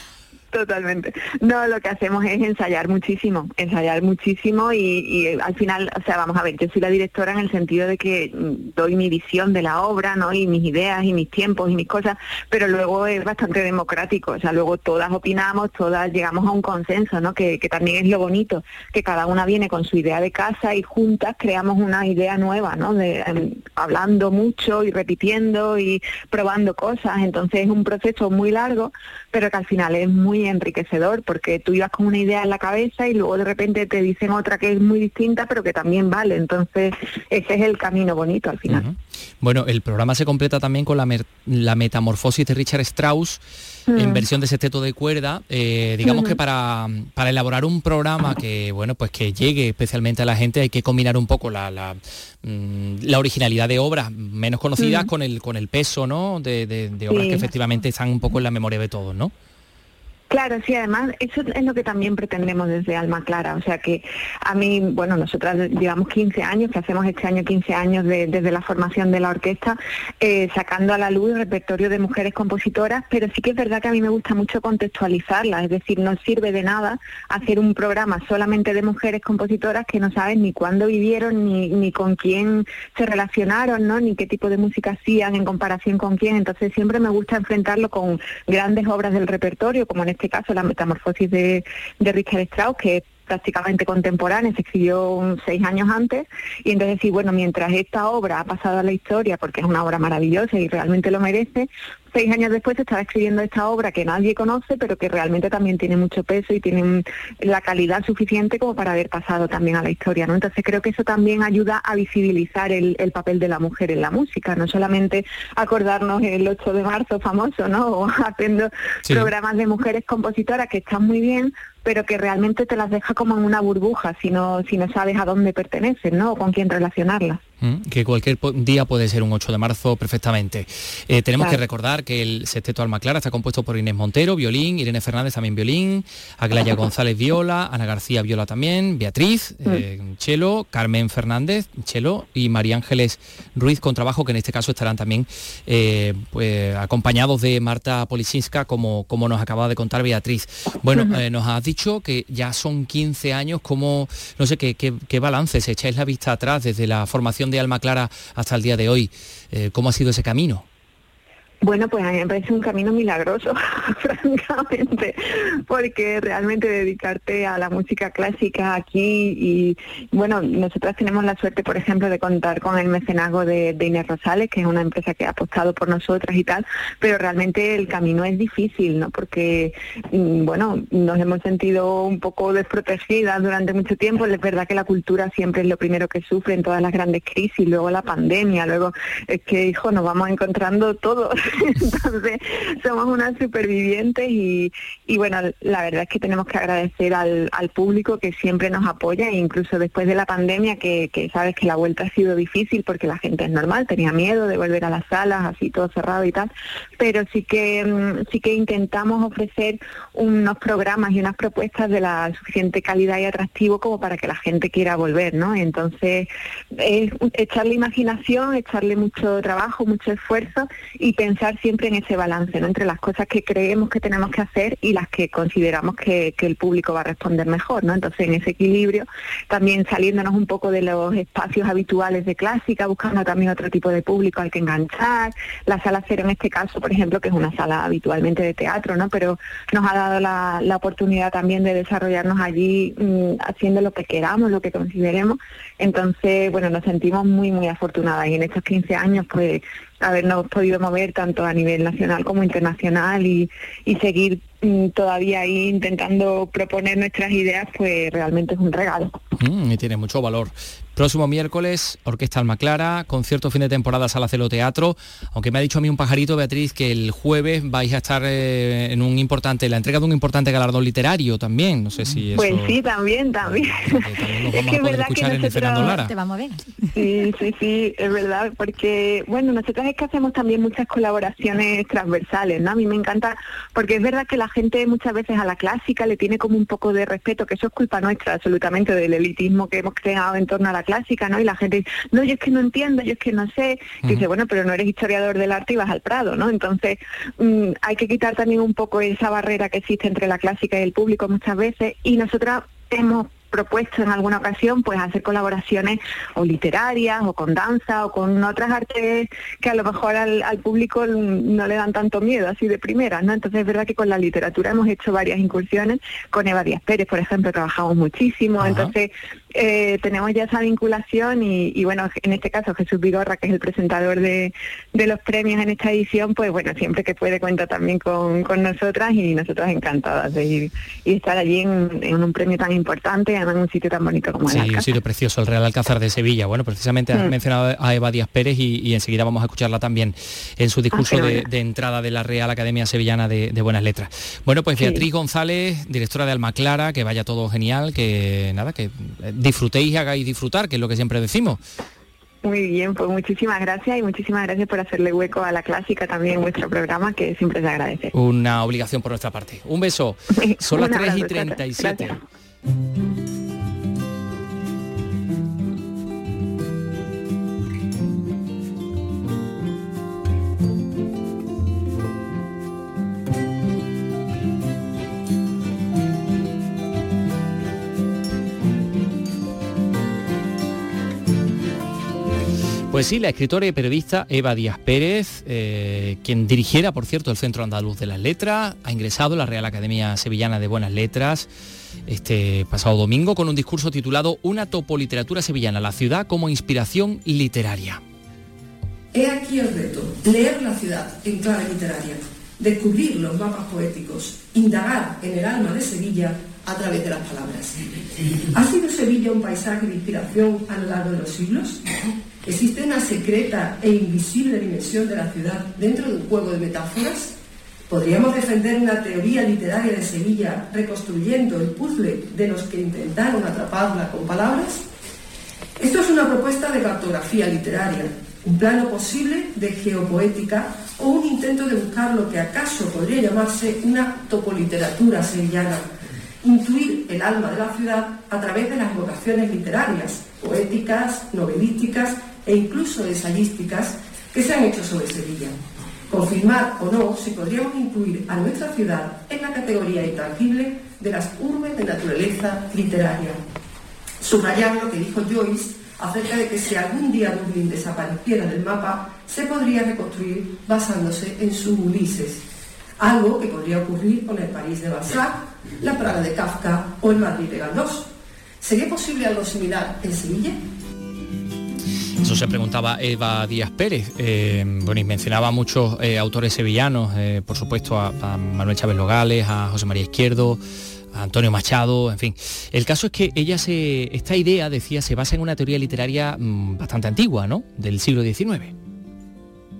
Totalmente. No, lo que hacemos es ensayar muchísimo, ensayar muchísimo y, al final, o sea, vamos a ver, yo soy la directora en el sentido de que mm, doy mi visión de la obra, ¿no? Y mis ideas y mis tiempos y mis cosas, pero luego es bastante democrático, o sea, luego todas opinamos, todas llegamos a un consenso, ¿no? Que, también es lo bonito, que cada una viene con su idea de casa y juntas creamos una idea nueva, ¿no? De, em, hablando mucho y repitiendo y probando cosas, entonces es un proceso muy largo, pero que al final es muy enriquecedor porque tú ibas con una idea en la cabeza y luego de repente te dicen otra que es muy distinta pero que también vale. Entonces ese es el camino bonito al final. Bueno, el programa se completa también con la, la metamorfosis de Richard Strauss en mm. versión de sexteto de cuerda. Eh, digamos que para, para, elaborar un programa que bueno pues que llegue especialmente a la gente hay que combinar un poco la, la, mm, originalidad de obras menos conocidas con el con el peso ¿no? de, obras que efectivamente están un poco en la memoria de todos, ¿no? Claro, sí, además eso es lo que también pretendemos desde Alma Clara, o sea que a mí, bueno, nosotras llevamos 15 años, que hacemos este año 15 años desde la formación de la orquesta, eh, sacando a la luz el repertorio de mujeres compositoras, pero sí que es verdad que a mí me gusta mucho contextualizarla, es decir, no sirve de nada hacer un programa solamente de mujeres compositoras que no saben ni cuándo vivieron, ni, ni con quién se relacionaron, ¿no? ni qué tipo de música hacían en comparación con quién, entonces siempre me gusta enfrentarlo con grandes obras del repertorio, como en este caso la metamorfosis de, Richard Strauss, que es prácticamente contemporánea, se escribió seis años antes, y entonces sí, bueno, mientras esta obra ha pasado a la historia, porque es una obra maravillosa y realmente lo merece, seis años después estaba escribiendo esta obra que nadie conoce, pero que realmente también tiene mucho peso y tiene la calidad suficiente como para haber pasado también a la historia, ¿no? Entonces creo que eso también ayuda a visibilizar el, papel de la mujer en la música, no solamente acordarnos el 8 de marzo famoso, ¿no? O haciendo programas de mujeres compositoras que están muy bien, pero que realmente te las deja como en una burbuja si no, si no sabes a dónde pertenecen, ¿no? O con quién relacionarlas. Mm, que cualquier día puede ser un 8 de marzo perfectamente. Eh, tenemos que recordar que el sexteto Alma Clara está compuesto por Inés Montero, violín, Irene Fernández también violín, Aglaya González viola, Ana García viola también, Beatriz, mm. eh, chelo, Carmen Fernández, chelo y María Ángeles Ruiz con trabajo que en este caso estarán también eh, pues, acompañados de Marta Polisinska como, como nos acaba de contar Beatriz. Bueno, nos has dicho que ya son 15 años, como, no sé, qué, qué, qué balance, echáis la vista atrás desde la formación de Alma Clara hasta el día de hoy. Eh, ¿Cómo ha sido ese camino? Bueno, pues a mí me parece un camino milagroso, francamente, porque realmente dedicarte a la música clásica aquí y, bueno, nosotras tenemos la suerte, por ejemplo, de contar con el mecenazgo de, Inés Rosales, que es una empresa que ha apostado por nosotras y tal, pero realmente el camino es difícil, ¿no? Porque, mm, bueno, nos hemos sentido un poco desprotegidas durante mucho tiempo. Es verdad que la cultura siempre es lo primero que sufre en todas las grandes crisis, luego la pandemia, luego es que, hijo, nos vamos encontrando todos Entonces, somos unas supervivientes y, bueno, la verdad es que tenemos que agradecer al, público que siempre nos apoya, e incluso después de la pandemia, que, sabes que la vuelta ha sido difícil porque la gente es normal, tenía miedo de volver a las salas, así todo cerrado y tal, pero sí que, mm, sí que intentamos ofrecer unos programas y unas propuestas de la suficiente calidad y atractivo como para que la gente quiera volver, ¿no? Entonces, es echarle imaginación, echarle mucho trabajo, mucho esfuerzo y pensar siempre en ese balance, ¿no? Entre las cosas que creemos que tenemos que hacer y las que consideramos que, el público va a responder mejor, ¿no? Entonces, en ese equilibrio, también saliéndonos un poco de los espacios habituales de clásica, buscando también otro tipo de público al que enganchar. La sala cero en este caso, por ejemplo, que es una sala habitualmente de teatro, ¿no? Pero nos ha dado la, oportunidad también de desarrollarnos allí mm, haciendo lo que queramos, lo que consideremos. Entonces, bueno, nos sentimos muy, muy afortunadas y en estos 15 años, pues habernos podido mover tanto a nivel nacional como internacional y, y seguir todavía ahí intentando proponer nuestras ideas, pues realmente es un regalo. Mm, y tiene mucho valor. Próximo miércoles, Orquesta Alma Clara, concierto fin de temporada Sala Celo Teatro, aunque me ha dicho a mí un pajarito, Beatriz, que el jueves vais a estar eh, en un importante, la entrega de un importante galardón literario también, no sé si pues eso... Pues sí, también, también. es que es verdad que nosotros... Te vamos a ver. Sí, sí, sí, es verdad, porque, bueno, nosotros es que hacemos también muchas colaboraciones transversales, ¿no? A mí me encanta, porque es verdad que la gente muchas veces a la clásica le tiene como un poco de respeto, que eso es culpa nuestra, absolutamente, del elitismo que hemos creado en torno a la clásica, ¿no? Y la gente dice, no, yo es que no entiendo, yo es que no sé. Y dice, bueno, pero no eres historiador del arte y vas al Prado, ¿no? Entonces, mm, hay que quitar también un poco esa barrera que existe entre la clásica y el público muchas veces. Y nosotras hemos propuesto en alguna ocasión pues hacer colaboraciones o literarias o con danza o con otras artes que a lo mejor al, público no le dan tanto miedo así de primera, ¿no? Entonces es verdad que con la literatura hemos hecho varias incursiones, con Eva Díaz Pérez, por ejemplo, trabajamos muchísimo, entonces eh, tenemos ya esa vinculación y, bueno, en este caso Jesús Vigorra, que es el presentador de, los premios en esta edición, pues bueno, siempre que puede cuenta también con, nosotras y nosotras encantadas de ir y estar allí en, un premio tan importante, en un sitio tan bonito como sí, el Sí, un sitio precioso, el Real Alcázar de Sevilla. Bueno, precisamente has mm. mencionado a Eva Díaz Pérez y, enseguida vamos a escucharla también en su discurso ah, de, entrada de la Real Academia Sevillana de, Buenas Letras. Bueno, pues Beatriz González, directora de Alma Clara, que vaya todo genial, que nada, que disfrutéis y hagáis disfrutar, que es lo que siempre decimos. Muy bien, pues muchísimas gracias y muchísimas gracias por hacerle hueco a la clásica también en vuestro programa, que siempre se agradece. Una obligación por nuestra parte. Un beso. Son las 3 y 37. Pues sí, la escritora y periodista Eva Díaz Pérez, eh, quien dirigiera, por cierto, el Centro Andaluz de las Letras, ha ingresado en la Real Academia Sevillana de Buenas Letras este pasado domingo con un discurso titulado Una topoliteratura sevillana, la ciudad como inspiración literaria. He aquí el reto, leer la ciudad en clave literaria, descubrir los mapas poéticos, indagar en el alma de Sevilla a través de las palabras. ¿Ha sido Sevilla un paisaje de inspiración a lo largo de los siglos? ¿Existe una secreta e invisible dimensión de la ciudad dentro de un juego de metáforas? ¿Podríamos defender una teoría literaria de Sevilla reconstruyendo el puzzle de los que intentaron atraparla con palabras? Esto es una propuesta de cartografía literaria, un plano posible de geopoética o un intento de buscar lo que acaso podría llamarse una topoliteratura sevillana, intuir el alma de la ciudad a través de las vocaciones literarias, poéticas, novelísticas e incluso ensayísticas que se han hecho sobre Sevilla. Confirmar o no si podríamos incluir a nuestra ciudad en la categoría intangible de las urbes de naturaleza literaria. Subrayar lo que dijo Joyce acerca de que si algún día Dublín desapareciera del mapa, se podría reconstruir basándose en su Ulises, algo que podría ocurrir con el París de Balzac, la Praga de Kafka o el Madrid de Galdós. ¿Sería posible algo similar en Sevilla? Eso se preguntaba Eva Díaz Pérez. Eh, bueno, y mencionaba a muchos eh, autores sevillanos, eh, por supuesto a, Manuel Chávez Logales, a José María Izquierdo, a Antonio Machado, en fin. El caso es que ella se. Esta idea, decía, se basa en una teoría literaria mmm, bastante antigua, ¿no? Del siglo XIX.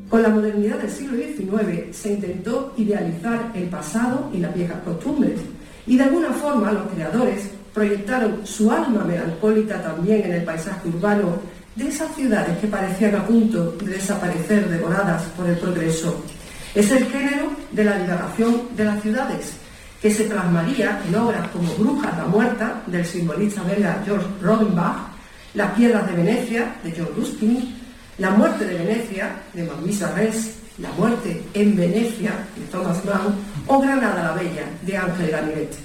Con la modernidad del siglo XIX se intentó idealizar el pasado y las viejas costumbres. Y de alguna forma los creadores proyectaron su alma melancólica también en el paisaje urbano de esas ciudades que parecían a punto de desaparecer devoradas por el progreso. Es el género de la divagación de las ciudades, que se plasmaría en obras como Brujas la Muerta, del simbolista belga George Robinbach, Las Piedras de Venecia, de John Ruskin, La Muerte de Venecia, de Maurice Arrest, La Muerte en Venecia, de Thomas Mann, o Granada la Bella, de Ángel Ganivet.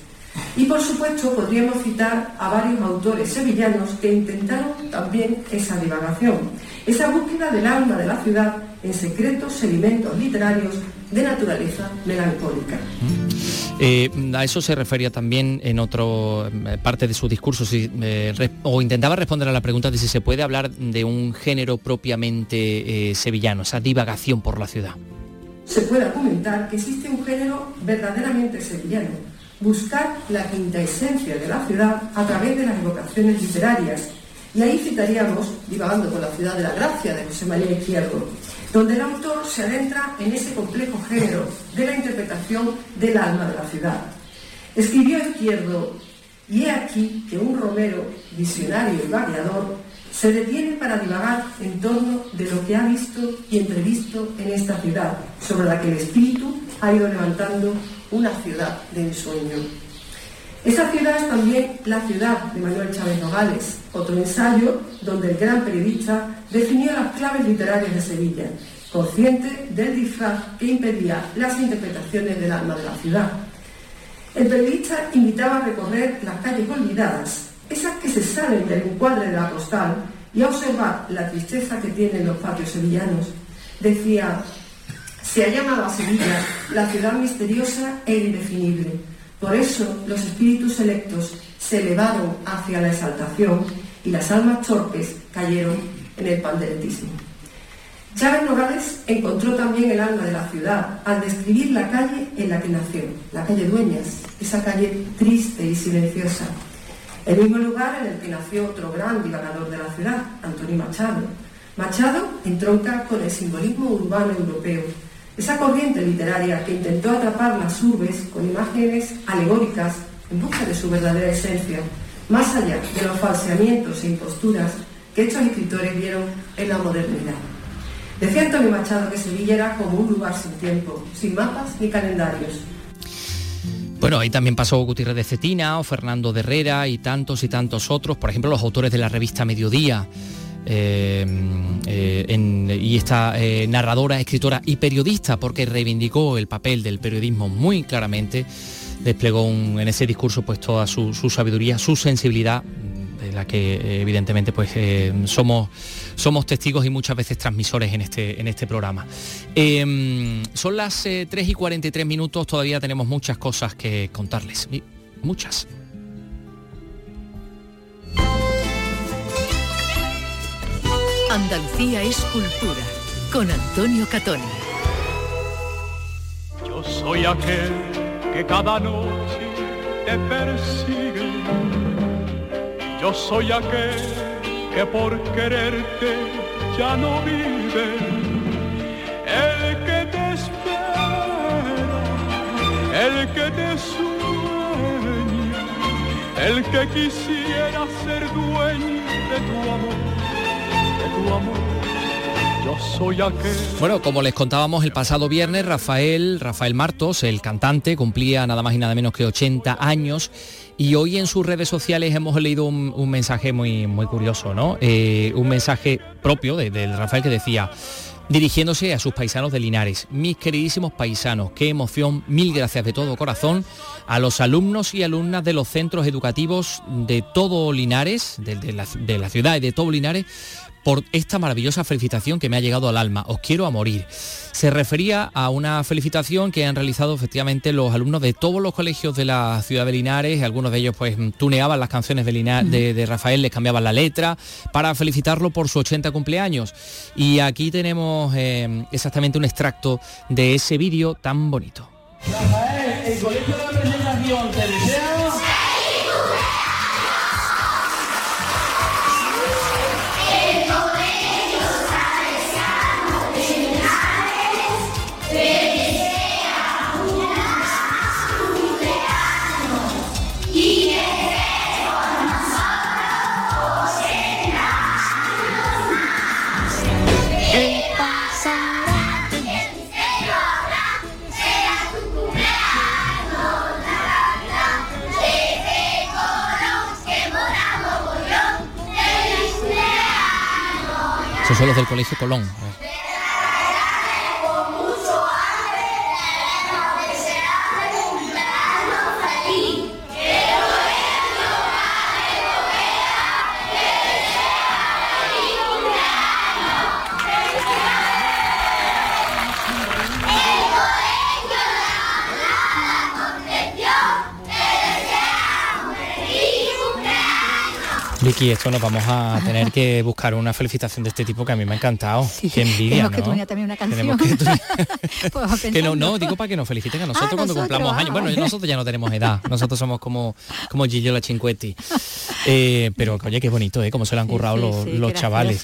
Y por supuesto podríamos citar a varios autores sevillanos que intentaron también esa divagación, esa búsqueda del alma de la ciudad en secretos sedimentos literarios de naturaleza melancólica. Eh, a eso se refería también en otra eh, parte de su discurso, si, eh, re, o intentaba responder a la pregunta de si se puede hablar de un género propiamente eh, sevillano, esa divagación por la ciudad. Se puede argumentar que existe un género verdaderamente sevillano, buscar la quinta esencia de la ciudad a través de las evocaciones literarias. Y ahí citaríamos Divagando por la ciudad de la gracia de José María Izquierdo, donde el autor se adentra en ese complejo género de la interpretación del alma de la ciudad. Escribió Izquierdo, y he aquí que un romero, visionario y variador, se detiene para divagar en torno de lo que ha visto y entrevisto en esta ciudad, sobre la que el espíritu ha ido levantando una ciudad de ensueño. Esa ciudad es también la ciudad de Manuel Chávez Nogales, otro ensayo donde el gran periodista definió las claves literarias de Sevilla, consciente del disfraz que impedía las interpretaciones del alma de la ciudad. El periodista invitaba a recorrer las calles olvidadas, esas que se salen del encuadre de la postal, y a observar la tristeza que tienen los patios sevillanos. Decía, se ha llamado a Sevilla la ciudad misteriosa e indefinible. Por eso los espíritus selectos se elevaron hacia la exaltación y las almas torpes cayeron en el panderetismo. Chávez Nogales encontró también el alma de la ciudad al describir la calle en la que nació, la calle Dueñas, esa calle triste y silenciosa. El mismo lugar en el que nació otro gran divagador de la ciudad, Antonio Machado. Machado entronca con el simbolismo urbano europeo, esa corriente literaria que intentó atrapar las urbes con imágenes alegóricas en busca de su verdadera esencia, más allá de los falseamientos e imposturas que estos escritores vieron en la modernidad. Decía Antonio Machado que Sevilla era como un lugar sin tiempo, sin mapas ni calendarios. Bueno, ahí también pasó Gutiérrez de Cetina o Fernando de Herrera y tantos y tantos otros, por ejemplo, los autores de la revista Mediodía. Eh, eh, y esta eh, narradora, escritora y periodista, porque reivindicó el papel del periodismo muy claramente, desplegó en ese discurso pues toda su, su, sabiduría, su sensibilidad, de la que evidentemente pues somos, somos testigos y muchas veces transmisores en este, en este programa. son las 3 y 43 minutos, todavía tenemos muchas cosas que contarles, muchas. Andalucía es cultura, con Antonio Catoni. Yo soy aquel que cada noche te persigue. Yo soy aquel que por quererte ya no vive. El que te espera, el que te sueña, el que quisiera ser dueño de tu amor Bueno, como les contábamos el pasado viernes, Rafael, Rafael Martos, el cantante, cumplía nada más y nada menos que 80 años y hoy en sus redes sociales hemos leído un, un mensaje muy, muy curioso, ¿no? Eh, un mensaje propio de, de Rafael que decía, dirigiéndose a sus paisanos de Linares. Mis queridísimos paisanos, qué emoción, mil gracias de todo corazón a los alumnos y alumnas de los centros educativos de todo Linares, de, la, de la ciudad y de todo Linares, por esta maravillosa felicitación que me ha llegado al alma. Os quiero a morir. Se refería a una felicitación que han realizado efectivamente los alumnos de todos los colegios de la ciudad de Linares. Algunos de ellos pues tuneaban las canciones de, de, Rafael, les cambiaban la letra para felicitarlo por su 80 cumpleaños. Y aquí tenemos eh, exactamente un extracto de ese vídeo tan bonito. Rafael, el colegio de la presentación te son los del Colegio Colón. Vicky, esto nos vamos a tener que buscar una felicitación de este tipo que a mí me ha encantado. Qué envidia, ¿no? que también una canción. Que, no, no, digo para que nos feliciten a nosotros ah, cuando cumplamos años. Bueno, nosotros ya no tenemos edad. Nosotros somos como, como Gillo la Cinquetti. Eh, pero oye, qué bonito, ¿eh? Cómo se lo han currado los, chavales.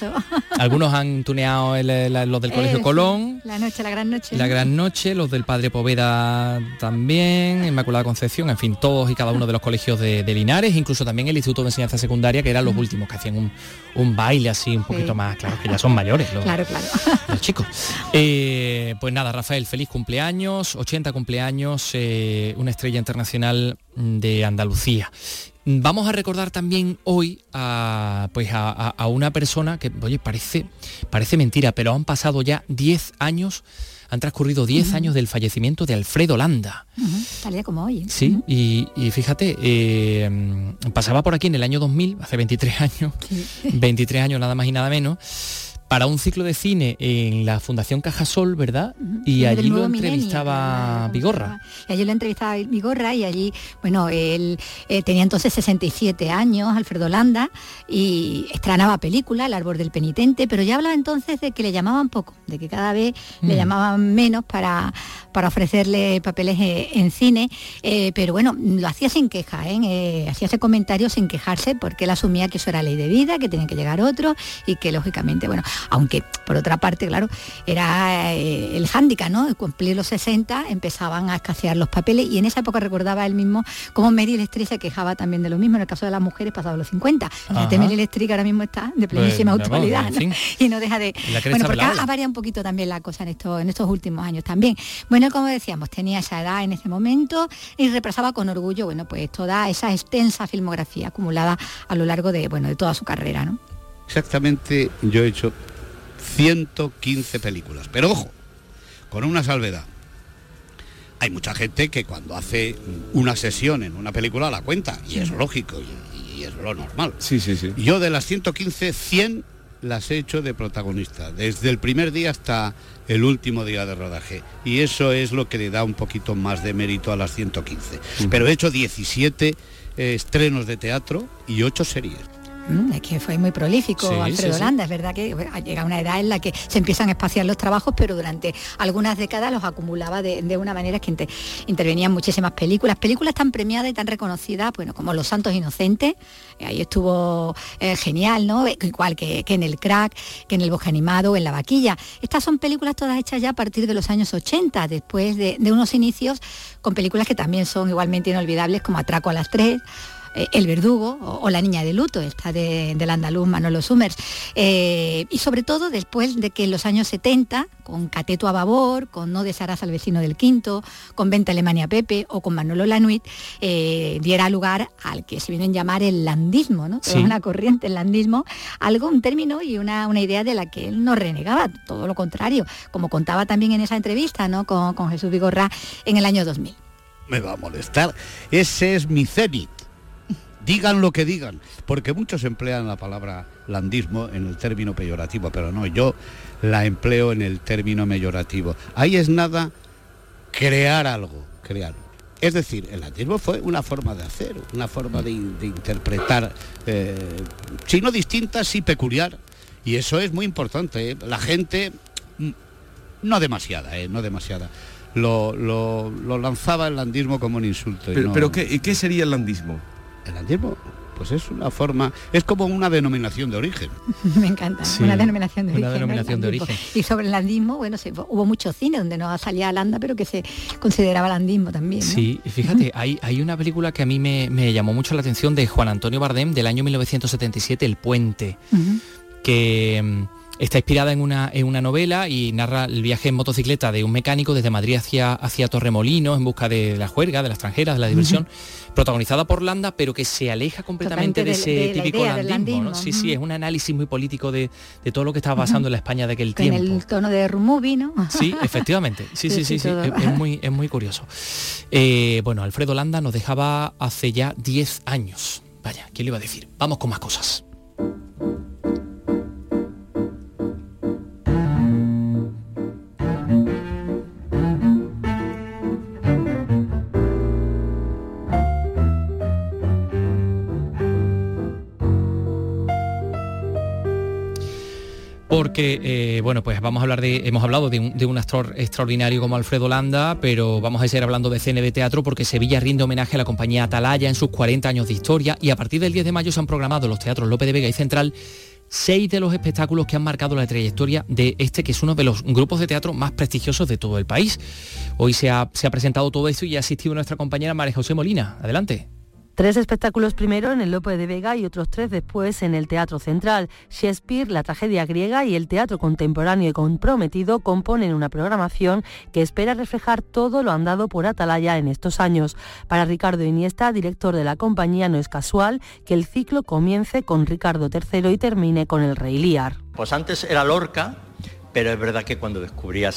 Algunos han tuneado los del Colegio Colón. La noche, la gran noche. La gran noche, los del Padre Poveda también, Inmaculada Concepción, en fin, todos y cada uno de los colegios de, de Linares, incluso también el Instituto de Enseñanza Secundaria, que eran los últimos que hacían un, baile así un poquito más, claro, que ya son mayores los, claro, claro. los chicos. Eh, pues nada, Rafael, feliz cumpleaños, 80 cumpleaños, eh, una estrella internacional de Andalucía. Vamos a recordar también hoy a, pues a, una persona que, oye, parece, parece mentira, pero han pasado ya 10 años han transcurrido 10 años del fallecimiento de Alfredo Landa. Tal como hoy. ¿eh? Sí, y, fíjate, eh, pasaba por aquí en el año 2000, hace 23 años, 23 años nada más y nada menos, para un ciclo de cine en la Fundación Cajasol, ¿verdad? Y allí lo entrevistaba Vigorra. Y allí lo entrevistaba Vigorra y allí, bueno, él eh, tenía entonces 67 años, Alfredo Landa, y estrenaba película, El árbol del penitente, pero ya hablaba entonces de que le llamaban poco, de que cada vez le mm. llamaban menos para, para ofrecerle papeles eh, en cine, eh, pero bueno, lo hacía sin queja, hacía ese comentario sin quejarse porque él asumía que eso era ley de vida, que tenían que llegar otros y que lógicamente, bueno, aunque por otra parte, claro, era eh, el hándicap, ¿no? Cumplir los 60 empezaban a escasear los papeles y en esa época recordaba él mismo cómo Meryl Streep se quejaba también de lo mismo en el caso de las mujeres pasado los 50. Fíjate, Meryl Streep ahora mismo está de plenísima pues, actualidad y no deja de... Bueno, porque ha, variado un poquito también la cosa en, esto, en estos últimos años también. Bueno, como decíamos, tenía esa edad en ese momento y represaba con orgullo, bueno, pues toda esa extensa filmografía acumulada a lo largo de, bueno, de toda su carrera, ¿no? Exactamente, yo he hecho 115 películas. Pero ojo, con una salvedad. Hay mucha gente que cuando hace una sesión en una película la cuenta, y es lógico, y, es lo normal. Sí, sí, sí. Yo de las 115, 100 las he hecho de protagonista, desde el primer día hasta el último día de rodaje. Y eso es lo que le da un poquito más de mérito a las 115. Pero he hecho 17 eh, estrenos de teatro y 8 series. Mm, es que fue muy prolífico Alfredo Landa, es verdad que llega una edad en la que se empiezan a espaciar los trabajos, pero durante algunas décadas los acumulaba de, una manera que intervenían muchísimas películas, películas tan premiadas y tan reconocidas, bueno, como Los Santos Inocentes, eh, ahí estuvo eh, genial, ¿no? Eh, igual que, en El Crack, que en El Bosque Animado, en La Vaquilla. Estas son películas todas hechas ya a partir de los años 80, después de, de unos inicios con películas que también son igualmente inolvidables como Atraco a las tres eh, El Verdugo o, La Niña de Luto, esta de, del andaluz Manolo Summers. Eh, y sobre todo después de que en los años 70, con Cateto a Babor, con No desharás al vecino del quinto, con Venta Alemania Pepe o con Manolo Lanuit, eh, diera lugar al que se viene a llamar el landismo, ¿no? una corriente, el landismo, algo, un término y una, una, idea de la que él no renegaba, todo lo contrario, como contaba también en esa entrevista ¿no? con, con Jesús Vigorra en el año 2000. Me va a molestar. Ese es mi cenit digan lo que digan, porque muchos emplean la palabra landismo en el término peyorativo, pero no, yo la empleo en el término mayorativo. Ahí es nada crear algo, crear. Es decir, el landismo fue una forma de hacer, una forma de, interpretar, eh, si no distinta, sí peculiar. Y eso es muy importante. ¿eh? La gente, mm, no demasiada, ¿eh? no demasiada. Lo, lanzaba el landismo como un insulto. Pero, ¿qué, ¿qué sería el landismo? El landismo pues es una forma, es como una denominación de origen. Me encanta, una denominación de una denominación de origen. Y sobre el landismo, bueno, hubo mucho cine donde no salía landa, pero que se consideraba landismo también. Sí, y fíjate, hay, hay una película que a mí me, llamó mucho la atención de Juan Antonio Bardem del año 1977, El Puente, que mm, Está inspirada en una, en una novela y narra el viaje en motocicleta de un mecánico desde Madrid hacia, hacia Torremolinos en busca de la juerga, de la extranjera, de la diversión, protagonizada por Landa, pero que se aleja completamente de, ese típico landismo. Sí, sí, es un análisis muy político de, todo lo que estaba pasando en la España de aquel tiempo. En el tono de Rumubi, ¿no? Sí, efectivamente. Sí, sí, sí, sí, Es, muy, es muy curioso. Eh, bueno, Alfredo Landa nos dejaba hace ya 10 años. Vaya, ¿quién le iba a decir? Vamos con más cosas. Porque eh, bueno pues vamos a hablar de hemos hablado de un, actor extraordinario como Alfredo Landa pero vamos a seguir hablando de CNB Teatro porque Sevilla rinde homenaje a la compañía Atalaya en sus 40 años de historia y a partir del 10 de mayo se han programado los teatros López de Vega y Central seis de los espectáculos que han marcado la trayectoria de este que es uno de los grupos de teatro más prestigiosos de todo el país. Hoy se ha, se ha presentado todo esto y ha asistido nuestra compañera María José Molina. Adelante Tres espectáculos primero en el Lope de Vega y otros tres después en el Teatro Central. Shakespeare, la tragedia griega y el teatro contemporáneo y comprometido componen una programación que espera reflejar todo lo andado por Atalaya en estos años. Para Ricardo Iniesta, director de la compañía, no es casual que el ciclo comience con Ricardo III y termine con el Rey Liar. Pues antes era Lorca, pero es verdad que cuando descubrí a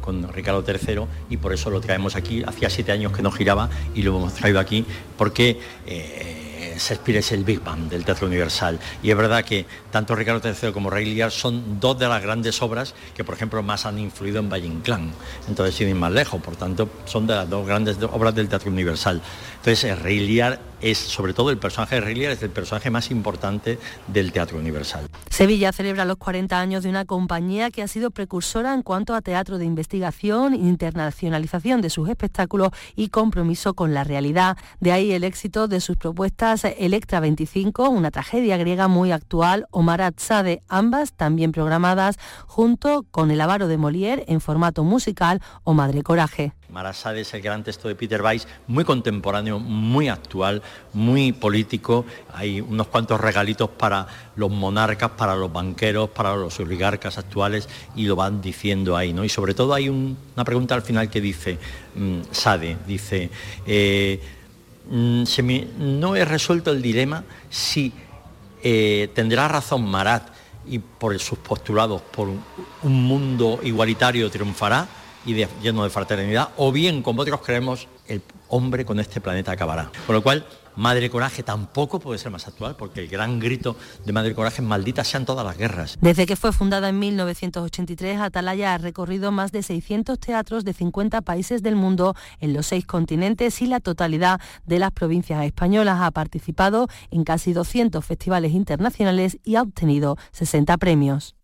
con Ricardo III, y por eso lo traemos aquí, hacía siete años que no giraba y lo hemos traído aquí, porque... Eh, es el Big Bang del Teatro Universal. Y es verdad que tanto Ricardo III como Ray Lear son dos de las grandes obras que, por ejemplo, más han influido en Valle Inclán. Entonces, sin ir más lejos, por tanto, son de las dos grandes obras del Teatro Universal. Entonces, Lear es, sobre todo el personaje de Lear, es el personaje más importante del Teatro Universal. Sevilla celebra los 40 años de una compañía que ha sido precursora en cuanto a teatro de investigación, internacionalización de sus espectáculos y compromiso con la realidad. De ahí el éxito de sus propuestas Electra 25, una tragedia griega muy actual, o Marat Sade, ambas también programadas junto con El avaro de Molière en formato musical o Madre Coraje. Sade es el gran texto de Peter Weiss, muy contemporáneo, muy actual, muy político. Hay unos cuantos regalitos para los monarcas, para los banqueros, para los oligarcas actuales y lo van diciendo ahí, ¿no? Y sobre todo hay una pregunta al final que dice mm, Sade, dice eh, Mm, no he resuelto el dilema si eh, tendrá razón Marat y por sus postulados por un, mundo igualitario triunfará y lleno de fraternidad, o bien, como otros creemos, el hombre con este planeta acabará. Con lo cual, Madre Coraje tampoco puede ser más actual, porque el gran grito de Madre Coraje es maldita sean todas las guerras. Desde que fue fundada en 1983, Atalaya ha recorrido más de 600 teatros de 50 países del mundo en los seis continentes y la totalidad de las provincias españolas. Ha participado en casi 200 festivales internacionales y ha obtenido 60 premios.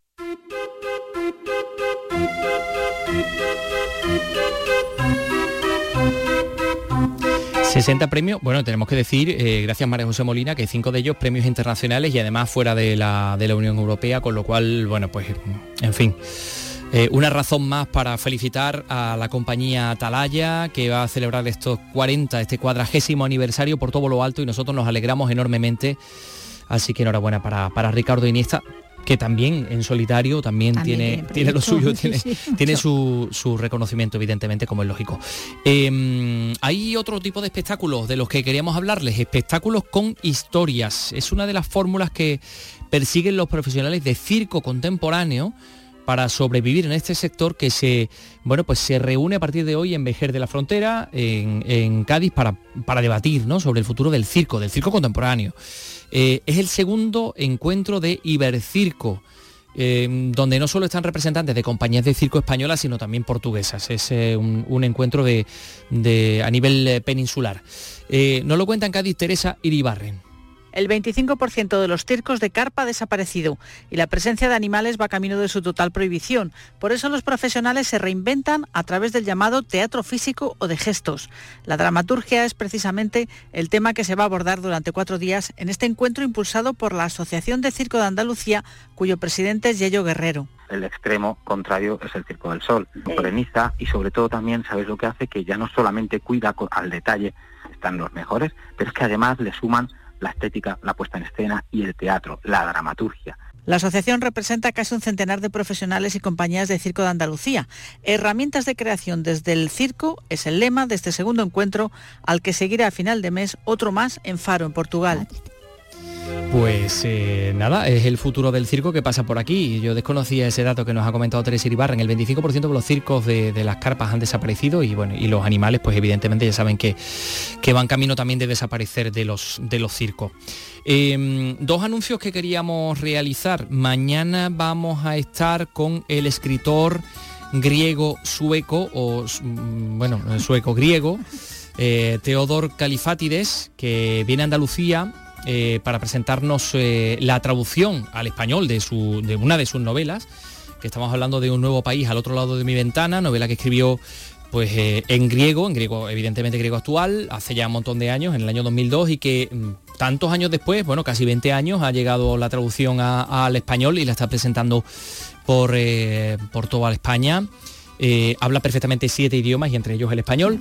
60 premios, bueno, tenemos que decir, eh, gracias María José Molina, que cinco de ellos premios internacionales y además fuera de la, de la Unión Europea, con lo cual, bueno, pues, en fin. Eh, una razón más para felicitar a la compañía Atalaya que va a celebrar estos 40, este cuadragésimo aniversario por todo lo alto y nosotros nos alegramos enormemente. Así que enhorabuena para, para Ricardo Iniesta, que también en solitario también, tiene, tiene, lo suyo, tiene, tiene su, su, reconocimiento, evidentemente, como es lógico. Eh, hay otro tipo de espectáculos de los que queríamos hablarles, espectáculos con historias. Es una de las fórmulas que persiguen los profesionales de circo contemporáneo para sobrevivir en este sector que se, bueno, pues se reúne a partir de hoy en Vejer de la Frontera, en, en Cádiz, para, para debatir ¿no? sobre el futuro del circo, del circo contemporáneo. Eh, es el segundo encuentro de Ibercirco. Eh, donde no solo están representantes de compañías de circo españolas, sino también portuguesas. Es eh, un, encuentro de, a nivel eh, peninsular. nos lo cuenta en Cádiz Teresa Iribarren. El 25% de los circos de carpa ha desaparecido y la presencia de animales va camino de su total prohibición. Por eso los profesionales se reinventan a través del llamado teatro físico o de gestos. La dramaturgia es precisamente el tema que se va a abordar durante cuatro días en este encuentro impulsado por la Asociación de Circo de Andalucía, cuyo presidente es Yello Guerrero. El extremo contrario es el Circo del Sol. Polemiza y sobre todo también, ¿sabes lo que hace? Que ya no solamente cuida al detalle, están los mejores, pero es que además le suman la estética, la puesta en escena y el teatro, la dramaturgia. La asociación representa casi un centenar de profesionales y compañías de circo de Andalucía. Herramientas de creación desde el circo es el lema de este segundo encuentro, al que seguirá a final de mes otro más en Faro, en Portugal. Pues eh, nada, es el futuro del circo que pasa por aquí. Yo desconocía ese dato que nos ha comentado Teresa Iribarren. El 25% de los circos de, las carpas han desaparecido y bueno, y los animales, pues evidentemente ya saben que, que van camino también de desaparecer de los, de los circos. Eh, dos anuncios que queríamos realizar. Mañana vamos a estar con el escritor griego sueco o bueno, sueco griego. Eh, Teodor Califátides, que viene a Andalucía eh, para presentarnos eh, la traducción al español de, su, de, una de sus novelas, que estamos hablando de un nuevo país al otro lado de mi ventana, novela que escribió pues eh, en griego, en griego evidentemente griego actual, hace ya un montón de años, en el año 2002, y que mmm, tantos años después, bueno, casi 20 años, ha llegado la traducción al español y la está presentando por, eh, por toda España. Eh, habla perfectamente siete idiomas y entre ellos el español.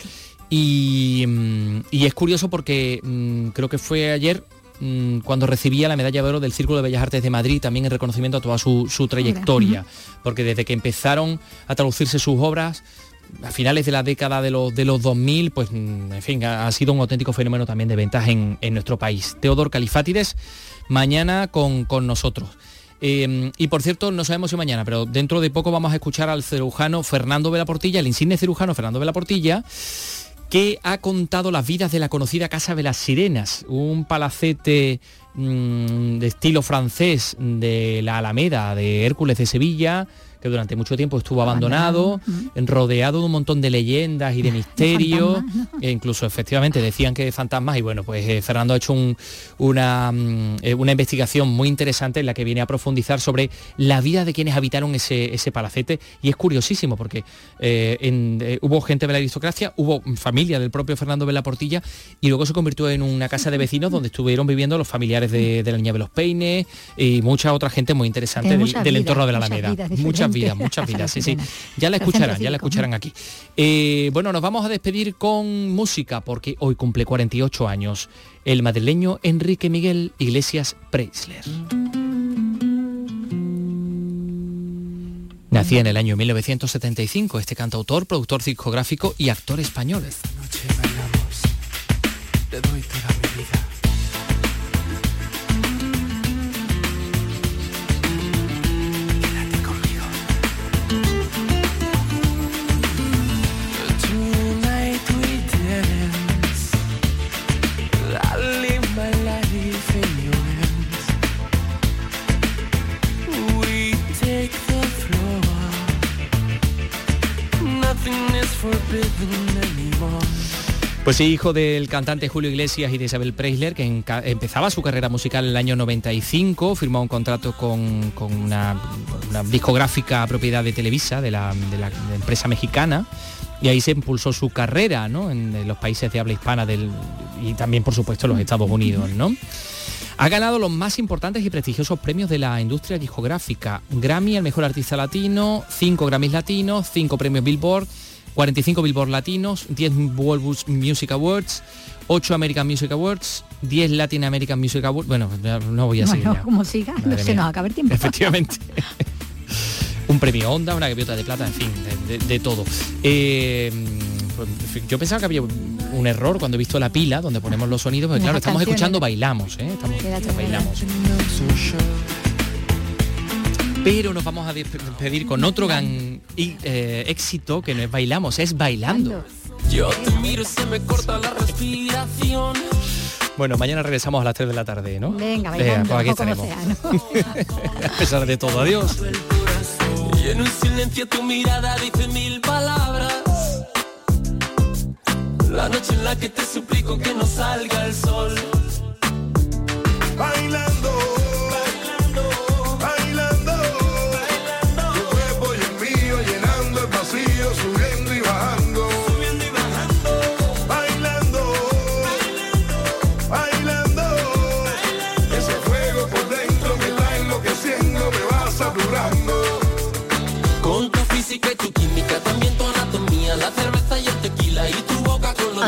Y, mm, y es curioso porque mmm, creo que fue ayer mmm, cuando recibía la medalla de oro del Círculo de Bellas Artes de Madrid, también en reconocimiento a toda su, su trayectoria, porque desde que empezaron a traducirse sus obras, a finales de la década de los, de los 2000, pues en fin, ha, ha sido un auténtico fenómeno también de ventas en, en nuestro país. Teodor Califátides, mañana con, con nosotros. Eh, y por cierto, no sabemos si mañana, pero dentro de poco vamos a escuchar al cirujano Fernando Velaportilla, el insigne cirujano Fernando Velaportilla, que ha contado las vidas de la conocida Casa de las Sirenas, un palacete mmm, de estilo francés de la Alameda de Hércules de Sevilla, que durante mucho tiempo estuvo abandonado, rodeado de un montón de leyendas y de misterios, e incluso efectivamente decían que de fantasmas, y bueno, pues eh, Fernando ha hecho un, una, eh, una, investigación muy interesante en la que viene a profundizar sobre la vida de quienes habitaron ese, ese palacete, y es curiosísimo porque eh, en, eh, hubo gente de la aristocracia, hubo familia del propio Fernando Vela Portilla, y luego se convirtió en una casa de vecinos donde estuvieron viviendo los familiares de, de la Niña de los Peines y mucha otra gente muy interesante del, del, entorno de la Alameda. Muchas vidas, muchas vidas, sí, sí. Ya la escucharán, ya la escucharán aquí. Eh, bueno, nos vamos a despedir con música porque hoy cumple 48 años el madrileño Enrique Miguel Iglesias Preisler. Nacía en el año 1975 este cantautor, productor discográfico y actor español. Esta noche bailamos, te doy toda Pues sí, hijo del cantante Julio Iglesias y de Isabel Preisler, que empezaba su carrera musical en el año 95, firmó un contrato con, una, discográfica propiedad de Televisa, de la, empresa mexicana, y ahí se impulsó su carrera ¿no? en, los países de habla hispana y también por supuesto en los Estados Unidos. ¿no? Ha ganado los más importantes y prestigiosos premios de la industria discográfica. Grammy, el mejor artista latino, 5 Grammys latinos, 5 premios Billboard, 45 Billboard latinos, 10 World Music Awards, 8 American Music Awards, 10 Latin American Music Awards. Bueno, no voy a seguir. Bueno, como siga, no se nos acaba el tiempo. Efectivamente. un premio Onda, una gaviota de plata, en fin, de, todo. Eh, pues, yo pensaba que había un error cuando he visto la pila donde ponemos los sonidos, porque claro, estamos escuchando bailamos, ¿eh? Estamos, bailamos. Pero nos vamos a despedir con otro gran eh, éxito que no es bailamos, es bailando. Yo te miro, se me corta la respiración. Bueno, mañana regresamos a las 3 de la tarde, ¿no? Venga, bailando, pues aquí estaremos. a pesar de todo, adiós. Y en un silencio tu mirada dice mil palabras. La noche en la que te suplico que no salga el sol. Bailando.